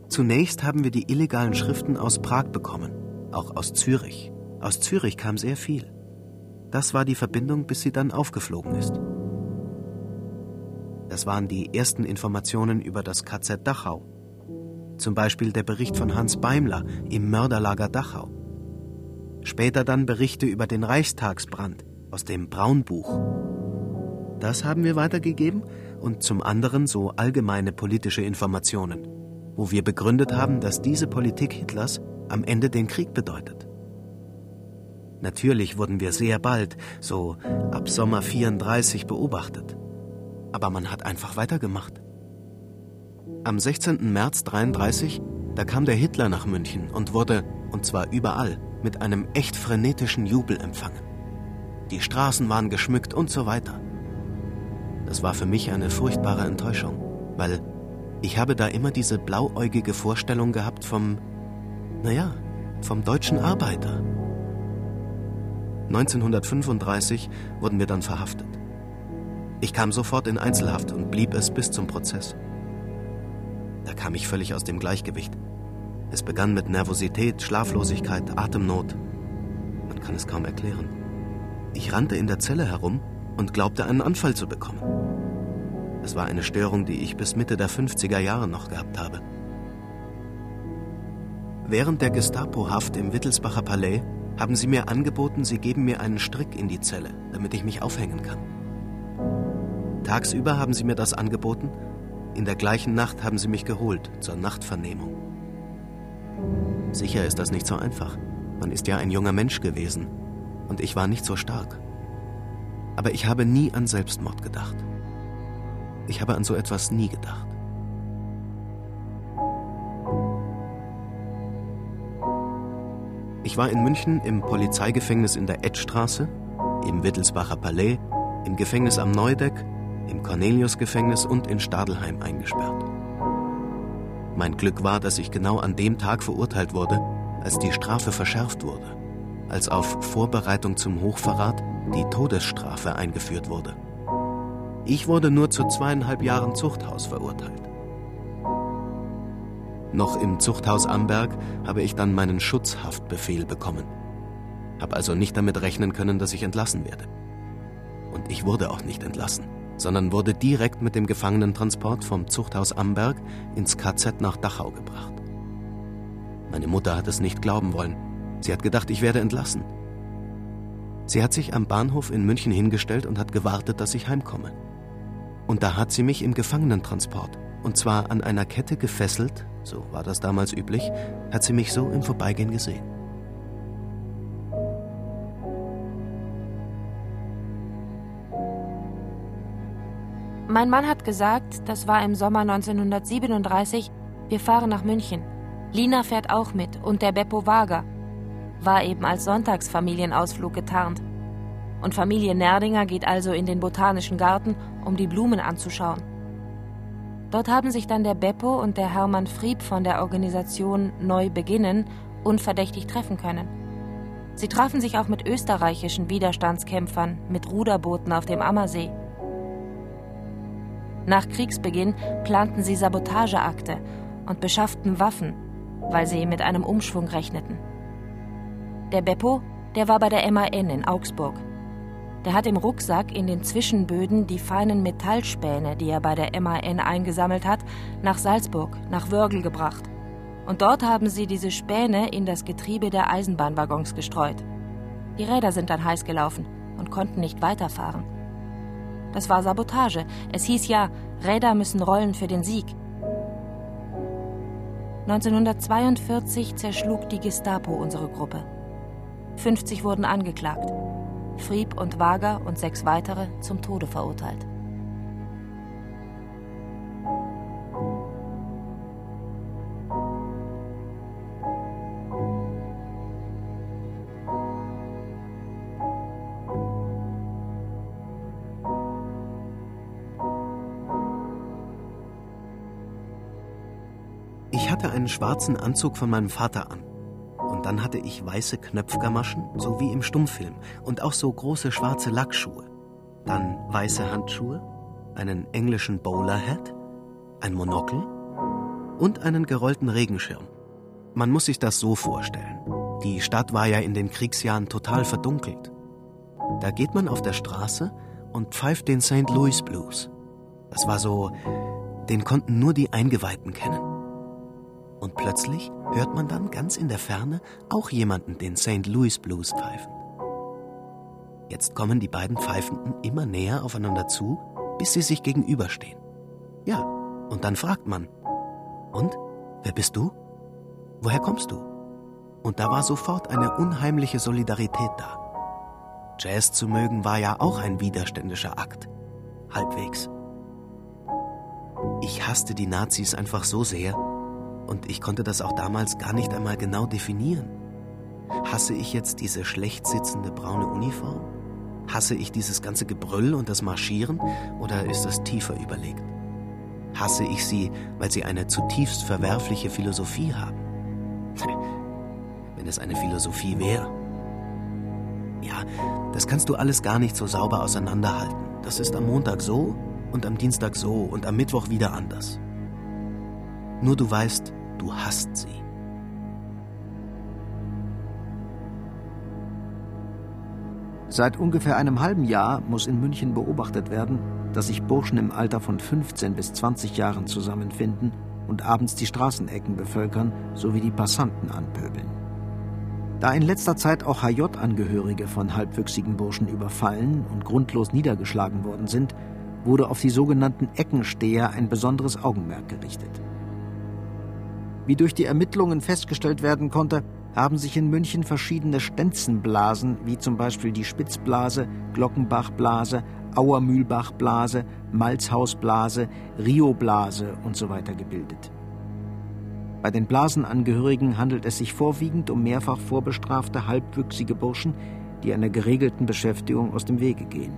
S10: Zunächst haben wir die illegalen Schriften aus Prag bekommen, auch aus Zürich. Aus Zürich kam sehr viel. Das war die Verbindung, bis sie dann aufgeflogen ist. Das waren die ersten Informationen über das KZ Dachau. Zum Beispiel der Bericht von Hans Beimler im Mörderlager Dachau. Später dann Berichte über den Reichstagsbrand aus dem Braunbuch. Das haben wir weitergegeben und zum anderen so allgemeine politische Informationen, wo wir begründet haben, dass diese Politik Hitlers am Ende den Krieg bedeutet. Natürlich wurden wir sehr bald, so ab Sommer 34, beobachtet. Aber man hat einfach weitergemacht. Am 16. März 33, da kam der Hitler nach München und wurde, und zwar überall, mit einem echt frenetischen Jubel empfangen. Die Straßen waren geschmückt und so weiter. Das war für mich eine furchtbare Enttäuschung, weil ich habe da immer diese blauäugige Vorstellung gehabt vom, naja, vom deutschen Arbeiter, 1935 wurden wir dann verhaftet. Ich kam sofort in Einzelhaft und blieb es bis zum Prozess. Da kam ich völlig aus dem Gleichgewicht. Es begann mit Nervosität, Schlaflosigkeit, Atemnot. Man kann es kaum erklären. Ich rannte in der Zelle herum und glaubte einen Anfall zu bekommen. Es war eine Störung, die ich bis Mitte der 50er Jahre noch gehabt habe. Während der Gestapo-Haft im Wittelsbacher Palais haben sie mir angeboten, sie geben mir einen Strick in die Zelle, damit ich mich aufhängen kann. Tagsüber haben sie mir das angeboten, in der gleichen Nacht haben sie mich geholt zur Nachtvernehmung. Sicher ist das nicht so einfach. Man ist ja ein junger Mensch gewesen und ich war nicht so stark. Aber ich habe nie an Selbstmord gedacht. Ich habe an so etwas nie gedacht. Ich war in München im Polizeigefängnis in der Edstraße, im Wittelsbacher Palais, im Gefängnis am Neudeck, im Cornelius-Gefängnis und in Stadelheim eingesperrt. Mein Glück war, dass ich genau an dem Tag verurteilt wurde, als die Strafe verschärft wurde, als auf Vorbereitung zum Hochverrat die Todesstrafe eingeführt wurde. Ich wurde nur zu zweieinhalb Jahren Zuchthaus verurteilt. Noch im Zuchthaus Amberg habe ich dann meinen Schutzhaftbefehl bekommen. Hab also nicht damit rechnen können, dass ich entlassen werde. Und ich wurde auch nicht entlassen, sondern wurde direkt mit dem Gefangenentransport vom Zuchthaus Amberg ins KZ nach Dachau gebracht. Meine Mutter hat es nicht glauben wollen. Sie hat gedacht, ich werde entlassen. Sie hat sich am Bahnhof in München hingestellt und hat gewartet, dass ich heimkomme. Und da hat sie mich im Gefangenentransport, und zwar an einer Kette gefesselt, so war das damals üblich, hat sie mich so im Vorbeigehen gesehen.
S2: Mein Mann hat gesagt, das war im Sommer 1937, wir fahren nach München. Lina fährt auch mit und der Beppo Wager. War eben als Sonntagsfamilienausflug getarnt. Und Familie Nerdinger geht also in den Botanischen Garten, um die Blumen anzuschauen. Dort haben sich dann der Beppo und der Hermann Frieb von der Organisation Neu Beginnen unverdächtig treffen können. Sie trafen sich auch mit österreichischen Widerstandskämpfern mit Ruderbooten auf dem Ammersee. Nach Kriegsbeginn planten sie Sabotageakte und beschafften Waffen, weil sie mit einem Umschwung rechneten. Der Beppo, der war bei der MAN in Augsburg. Der hat im Rucksack in den Zwischenböden die feinen Metallspäne, die er bei der MAN eingesammelt hat, nach Salzburg, nach Wörgl gebracht. Und dort haben sie diese Späne in das Getriebe der Eisenbahnwaggons gestreut. Die Räder sind dann heiß gelaufen und konnten nicht weiterfahren. Das war Sabotage. Es hieß ja, Räder müssen rollen für den Sieg. 1942 zerschlug die Gestapo unsere Gruppe. 50 wurden angeklagt. Frieb und Wager und sechs weitere zum Tode verurteilt.
S10: hatte einen schwarzen Anzug von meinem Vater an. Dann hatte ich weiße Knöpfgamaschen, so wie im Stummfilm, und auch so große schwarze Lackschuhe. Dann weiße Handschuhe, einen englischen Bowler-Hat, ein Monokel und einen gerollten Regenschirm. Man muss sich das so vorstellen. Die Stadt war ja in den Kriegsjahren total verdunkelt. Da geht man auf der Straße und pfeift den St. Louis Blues. Das war so, den konnten nur die Eingeweihten kennen. Und plötzlich hört man dann ganz in der Ferne auch jemanden den St. Louis Blues pfeifen. Jetzt kommen die beiden Pfeifenden immer näher aufeinander zu, bis sie sich gegenüberstehen. Ja, und dann fragt man, und, wer bist du? Woher kommst du? Und da war sofort eine unheimliche Solidarität da. Jazz zu mögen war ja auch ein widerständischer Akt. Halbwegs. Ich hasste die Nazis einfach so sehr, und ich konnte das auch damals gar nicht einmal genau definieren. Hasse ich jetzt diese schlecht sitzende braune Uniform? Hasse ich dieses ganze Gebrüll und das Marschieren oder ist das tiefer überlegt? Hasse ich sie, weil sie eine zutiefst verwerfliche Philosophie haben? Wenn es eine Philosophie wäre. Ja, das kannst du alles gar nicht so sauber auseinanderhalten. Das ist am Montag so und am Dienstag so und am Mittwoch wieder anders. Nur du weißt, du hast sie.
S11: Seit ungefähr einem halben Jahr muss in München beobachtet werden, dass sich Burschen im Alter von 15 bis 20 Jahren zusammenfinden und abends die Straßenecken bevölkern sowie die Passanten anpöbeln. Da in letzter Zeit auch HJ-Angehörige von halbwüchsigen Burschen überfallen und grundlos niedergeschlagen worden sind, wurde auf die sogenannten Eckensteher ein besonderes Augenmerk gerichtet. Wie durch die Ermittlungen festgestellt werden konnte, haben sich in München verschiedene Stenzenblasen, wie zum Beispiel die Spitzblase, Glockenbachblase, Auermühlbachblase, Malzhausblase, Rioblase usw. So gebildet. Bei den Blasenangehörigen handelt es sich vorwiegend um mehrfach vorbestrafte halbwüchsige Burschen, die einer geregelten Beschäftigung aus dem Wege gehen.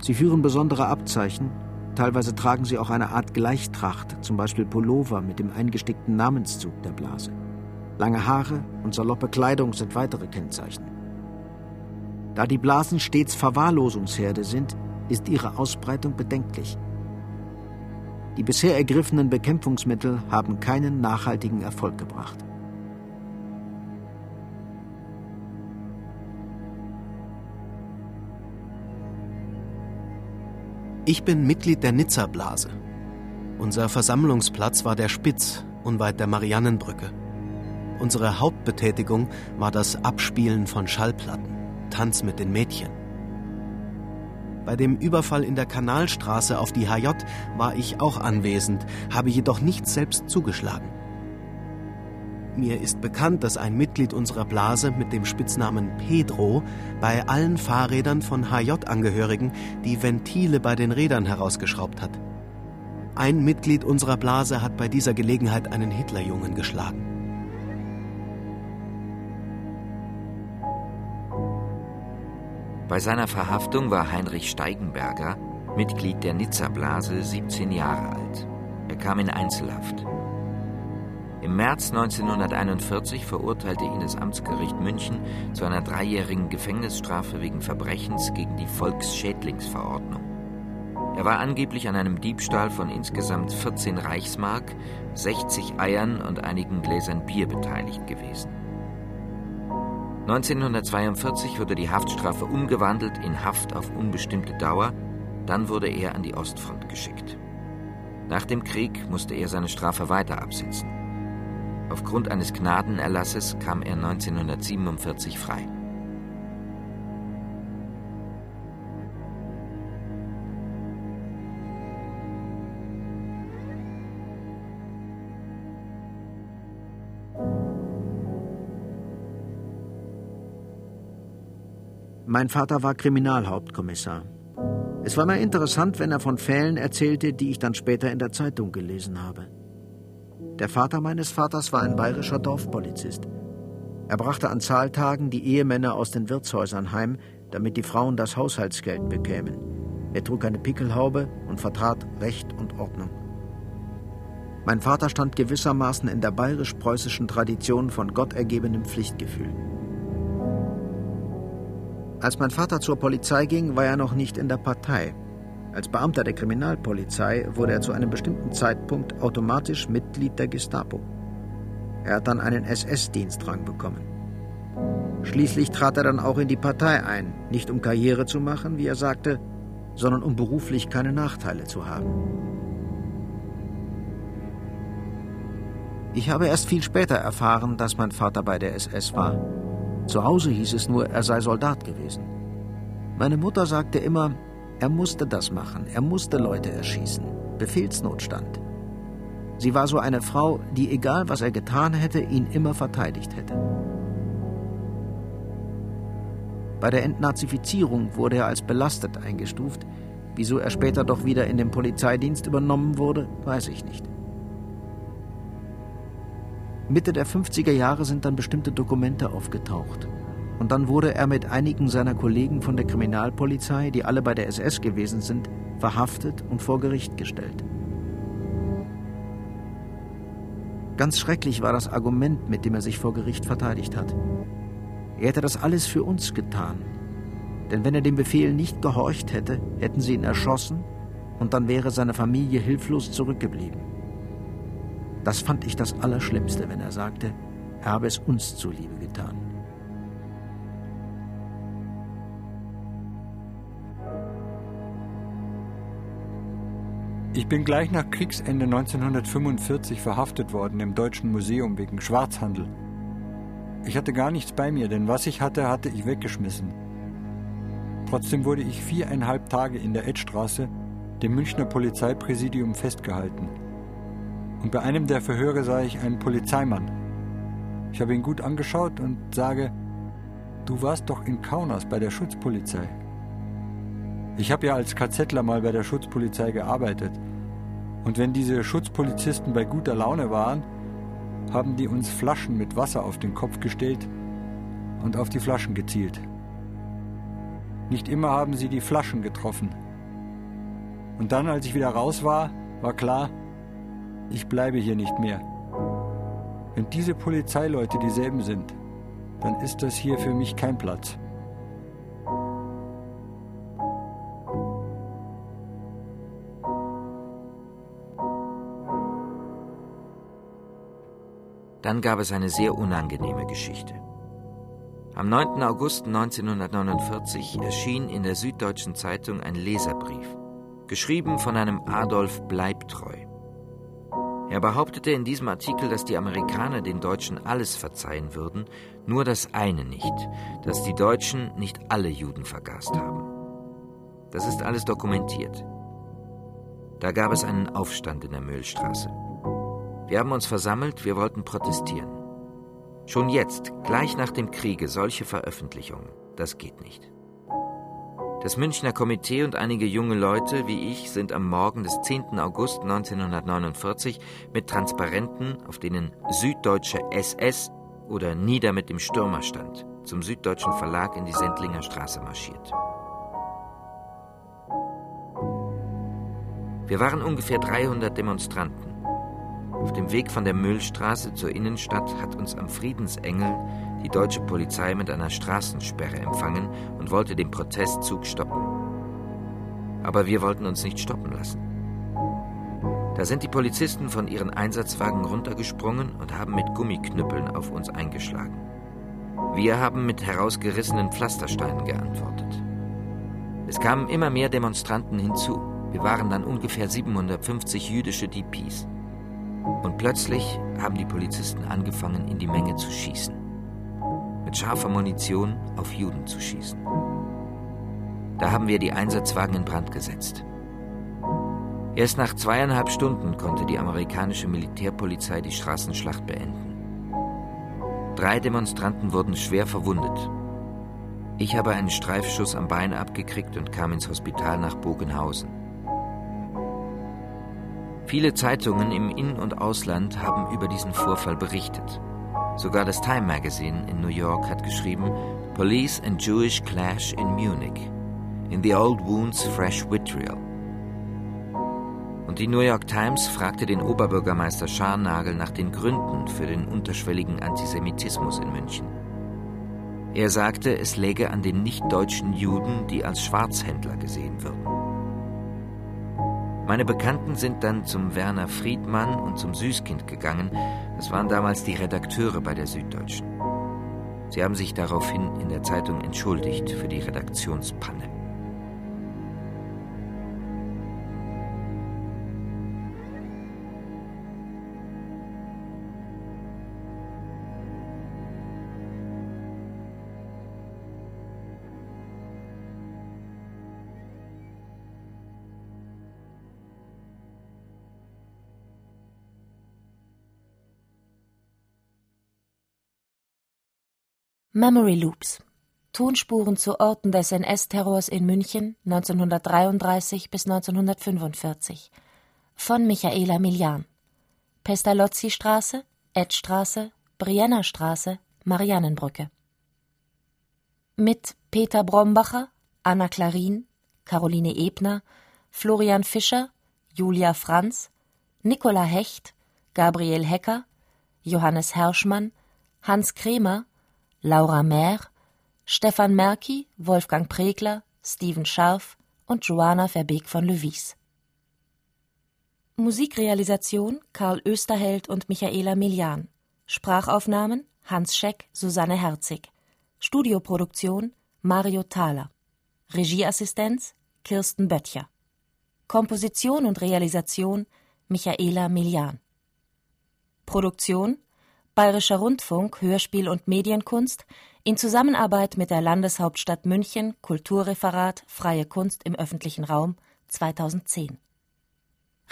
S11: Sie führen besondere Abzeichen Teilweise tragen sie auch eine Art Gleichtracht, zum Beispiel Pullover mit dem eingestickten Namenszug der Blase. Lange Haare und saloppe Kleidung sind weitere Kennzeichen. Da die Blasen stets Verwahrlosungsherde sind, ist ihre Ausbreitung bedenklich. Die bisher ergriffenen Bekämpfungsmittel haben keinen nachhaltigen Erfolg gebracht.
S10: Ich bin Mitglied der Nizza-Blase. Unser Versammlungsplatz war der Spitz, unweit der Mariannenbrücke. Unsere Hauptbetätigung war das Abspielen von Schallplatten. Tanz mit den Mädchen. Bei dem Überfall in der Kanalstraße auf die HJ war ich auch anwesend, habe jedoch nicht selbst zugeschlagen. Mir ist bekannt, dass ein Mitglied unserer Blase mit dem Spitznamen Pedro bei allen Fahrrädern von HJ-Angehörigen die Ventile bei den Rädern herausgeschraubt hat. Ein Mitglied unserer Blase hat bei dieser Gelegenheit einen Hitlerjungen geschlagen.
S15: Bei seiner Verhaftung war Heinrich Steigenberger, Mitglied der Nizza-Blase, 17 Jahre alt. Er kam in Einzelhaft. Im März 1941 verurteilte ihn das Amtsgericht München zu einer dreijährigen Gefängnisstrafe wegen Verbrechens gegen die Volksschädlingsverordnung. Er war angeblich an einem Diebstahl von insgesamt 14 Reichsmark, 60 Eiern und einigen Gläsern Bier beteiligt gewesen. 1942 wurde die Haftstrafe umgewandelt in Haft auf unbestimmte Dauer, dann wurde er an die Ostfront geschickt. Nach dem Krieg musste er seine Strafe weiter absitzen. Aufgrund eines Gnadenerlasses kam er 1947 frei.
S11: Mein Vater war Kriminalhauptkommissar. Es war mir interessant, wenn er von Fällen erzählte, die ich dann später in der Zeitung gelesen habe. Der Vater meines Vaters war ein bayerischer Dorfpolizist. Er brachte an Zahltagen die Ehemänner aus den Wirtshäusern heim, damit die Frauen das Haushaltsgeld bekämen. Er trug eine Pickelhaube und vertrat Recht und Ordnung. Mein Vater stand gewissermaßen in der bayerisch-preußischen Tradition von gottergebenem Pflichtgefühl. Als mein Vater zur Polizei ging, war er noch nicht in der Partei. Als Beamter der Kriminalpolizei wurde er zu einem bestimmten Zeitpunkt automatisch Mitglied der Gestapo. Er hat dann einen SS-Dienstrang bekommen. Schließlich trat er dann auch in die Partei ein, nicht um Karriere zu machen, wie er sagte, sondern um beruflich keine Nachteile zu haben. Ich habe erst viel später erfahren, dass mein Vater bei der SS war. Zu Hause hieß es nur, er sei Soldat gewesen. Meine Mutter sagte immer, er musste das machen, er musste Leute erschießen. Befehlsnotstand. Sie war so eine Frau, die, egal was er getan hätte, ihn immer verteidigt hätte. Bei der Entnazifizierung wurde er als belastet eingestuft. Wieso er später doch wieder in den Polizeidienst übernommen wurde, weiß ich nicht. Mitte der 50er Jahre sind dann bestimmte Dokumente aufgetaucht. Und dann wurde er mit einigen seiner Kollegen von der Kriminalpolizei, die alle bei der SS gewesen sind, verhaftet und vor Gericht gestellt. Ganz schrecklich war das Argument, mit dem er sich vor Gericht verteidigt hat. Er hätte das alles für uns getan. Denn wenn er dem Befehl nicht gehorcht hätte, hätten sie ihn erschossen und dann wäre seine Familie hilflos zurückgeblieben. Das fand ich das Allerschlimmste, wenn er sagte, er habe es uns zuliebe getan.
S12: Ich bin gleich nach Kriegsende 1945 verhaftet worden im Deutschen Museum wegen Schwarzhandel. Ich hatte gar nichts bei mir, denn was ich hatte, hatte ich weggeschmissen. Trotzdem wurde ich viereinhalb Tage in der Edstraße, dem Münchner Polizeipräsidium, festgehalten. Und bei einem der Verhöre sah ich einen Polizeimann. Ich habe ihn gut angeschaut und sage, du warst doch in Kaunas bei der Schutzpolizei. Ich habe ja als KZler mal bei der Schutzpolizei gearbeitet. Und wenn diese Schutzpolizisten bei guter Laune waren, haben die uns Flaschen mit Wasser auf den Kopf gestellt und auf die Flaschen gezielt. Nicht immer haben sie die Flaschen getroffen. Und dann, als ich wieder raus war, war klar, ich bleibe hier nicht mehr. Wenn diese Polizeileute dieselben sind, dann ist das hier für mich kein Platz.
S15: Dann gab es eine sehr unangenehme Geschichte. Am 9. August 1949 erschien in der Süddeutschen Zeitung ein Leserbrief, geschrieben von einem Adolf Bleibtreu. Er behauptete in diesem Artikel, dass die Amerikaner den Deutschen alles verzeihen würden, nur das eine nicht, dass die Deutschen nicht alle Juden vergast haben. Das ist alles dokumentiert. Da gab es einen Aufstand in der Mühlstraße. Wir haben uns versammelt, wir wollten protestieren. Schon jetzt, gleich nach dem Kriege, solche Veröffentlichungen, das geht nicht. Das Münchner Komitee und einige junge Leute wie ich sind am Morgen des 10. August 1949 mit Transparenten, auf denen Süddeutsche SS oder Nieder mit dem Stürmer stand, zum Süddeutschen Verlag in die Sendlinger Straße marschiert. Wir waren ungefähr 300 Demonstranten. Auf dem Weg von der Müllstraße zur Innenstadt hat uns am Friedensengel die deutsche Polizei mit einer Straßensperre empfangen und wollte den Protestzug stoppen. Aber wir wollten uns nicht stoppen lassen. Da sind die Polizisten von ihren Einsatzwagen runtergesprungen und haben mit Gummiknüppeln auf uns eingeschlagen. Wir haben mit herausgerissenen Pflastersteinen geantwortet. Es kamen immer mehr Demonstranten hinzu. Wir waren dann ungefähr 750 jüdische DPs. Und plötzlich haben die Polizisten angefangen, in die Menge zu schießen. Mit scharfer Munition auf Juden zu schießen. Da haben wir die Einsatzwagen in Brand gesetzt. Erst nach zweieinhalb Stunden konnte die amerikanische Militärpolizei die Straßenschlacht beenden. Drei Demonstranten wurden schwer verwundet. Ich habe einen Streifschuss am Bein abgekriegt und kam ins Hospital nach Bogenhausen. Viele Zeitungen im In- und Ausland haben über diesen Vorfall berichtet. Sogar das Time Magazine in New York hat geschrieben: Police and Jewish Clash in Munich. In the old wounds fresh vitriol. Und die New York Times fragte den Oberbürgermeister Scharnagel nach den Gründen für den unterschwelligen Antisemitismus in München. Er sagte, es läge an den nicht-deutschen Juden, die als Schwarzhändler gesehen würden. Meine Bekannten sind dann zum Werner Friedmann und zum Süßkind gegangen. Das waren damals die Redakteure bei der Süddeutschen. Sie haben sich daraufhin in der Zeitung entschuldigt für die Redaktionspanne.
S2: Memory Loops. Tonspuren zu Orten des NS-Terrors in München 1933 bis 1945 von Michaela Milian. Pestalozzi-Straße, Edstraße, Brienner Straße, Mariannenbrücke. Mit Peter Brombacher, Anna Klarin, Caroline Ebner, Florian Fischer, Julia Franz, Nicola Hecht, Gabriel Hecker, Johannes Herschmann, Hans Kremer, Laura Mehr, Stefan Merki, Wolfgang Pregler, Steven Scharf und Joanna Verbeek von Löwies. Musikrealisation Karl Österheld und Michaela Milian. Sprachaufnahmen Hans Scheck, Susanne Herzig. Studioproduktion Mario Thaler. Regieassistenz Kirsten Böttcher. Komposition und Realisation Michaela Milian. Produktion Bayerischer Rundfunk Hörspiel und Medienkunst in Zusammenarbeit mit der Landeshauptstadt München Kulturreferat Freie Kunst im öffentlichen Raum 2010.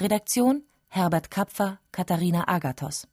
S2: Redaktion Herbert Kapfer, Katharina Agathos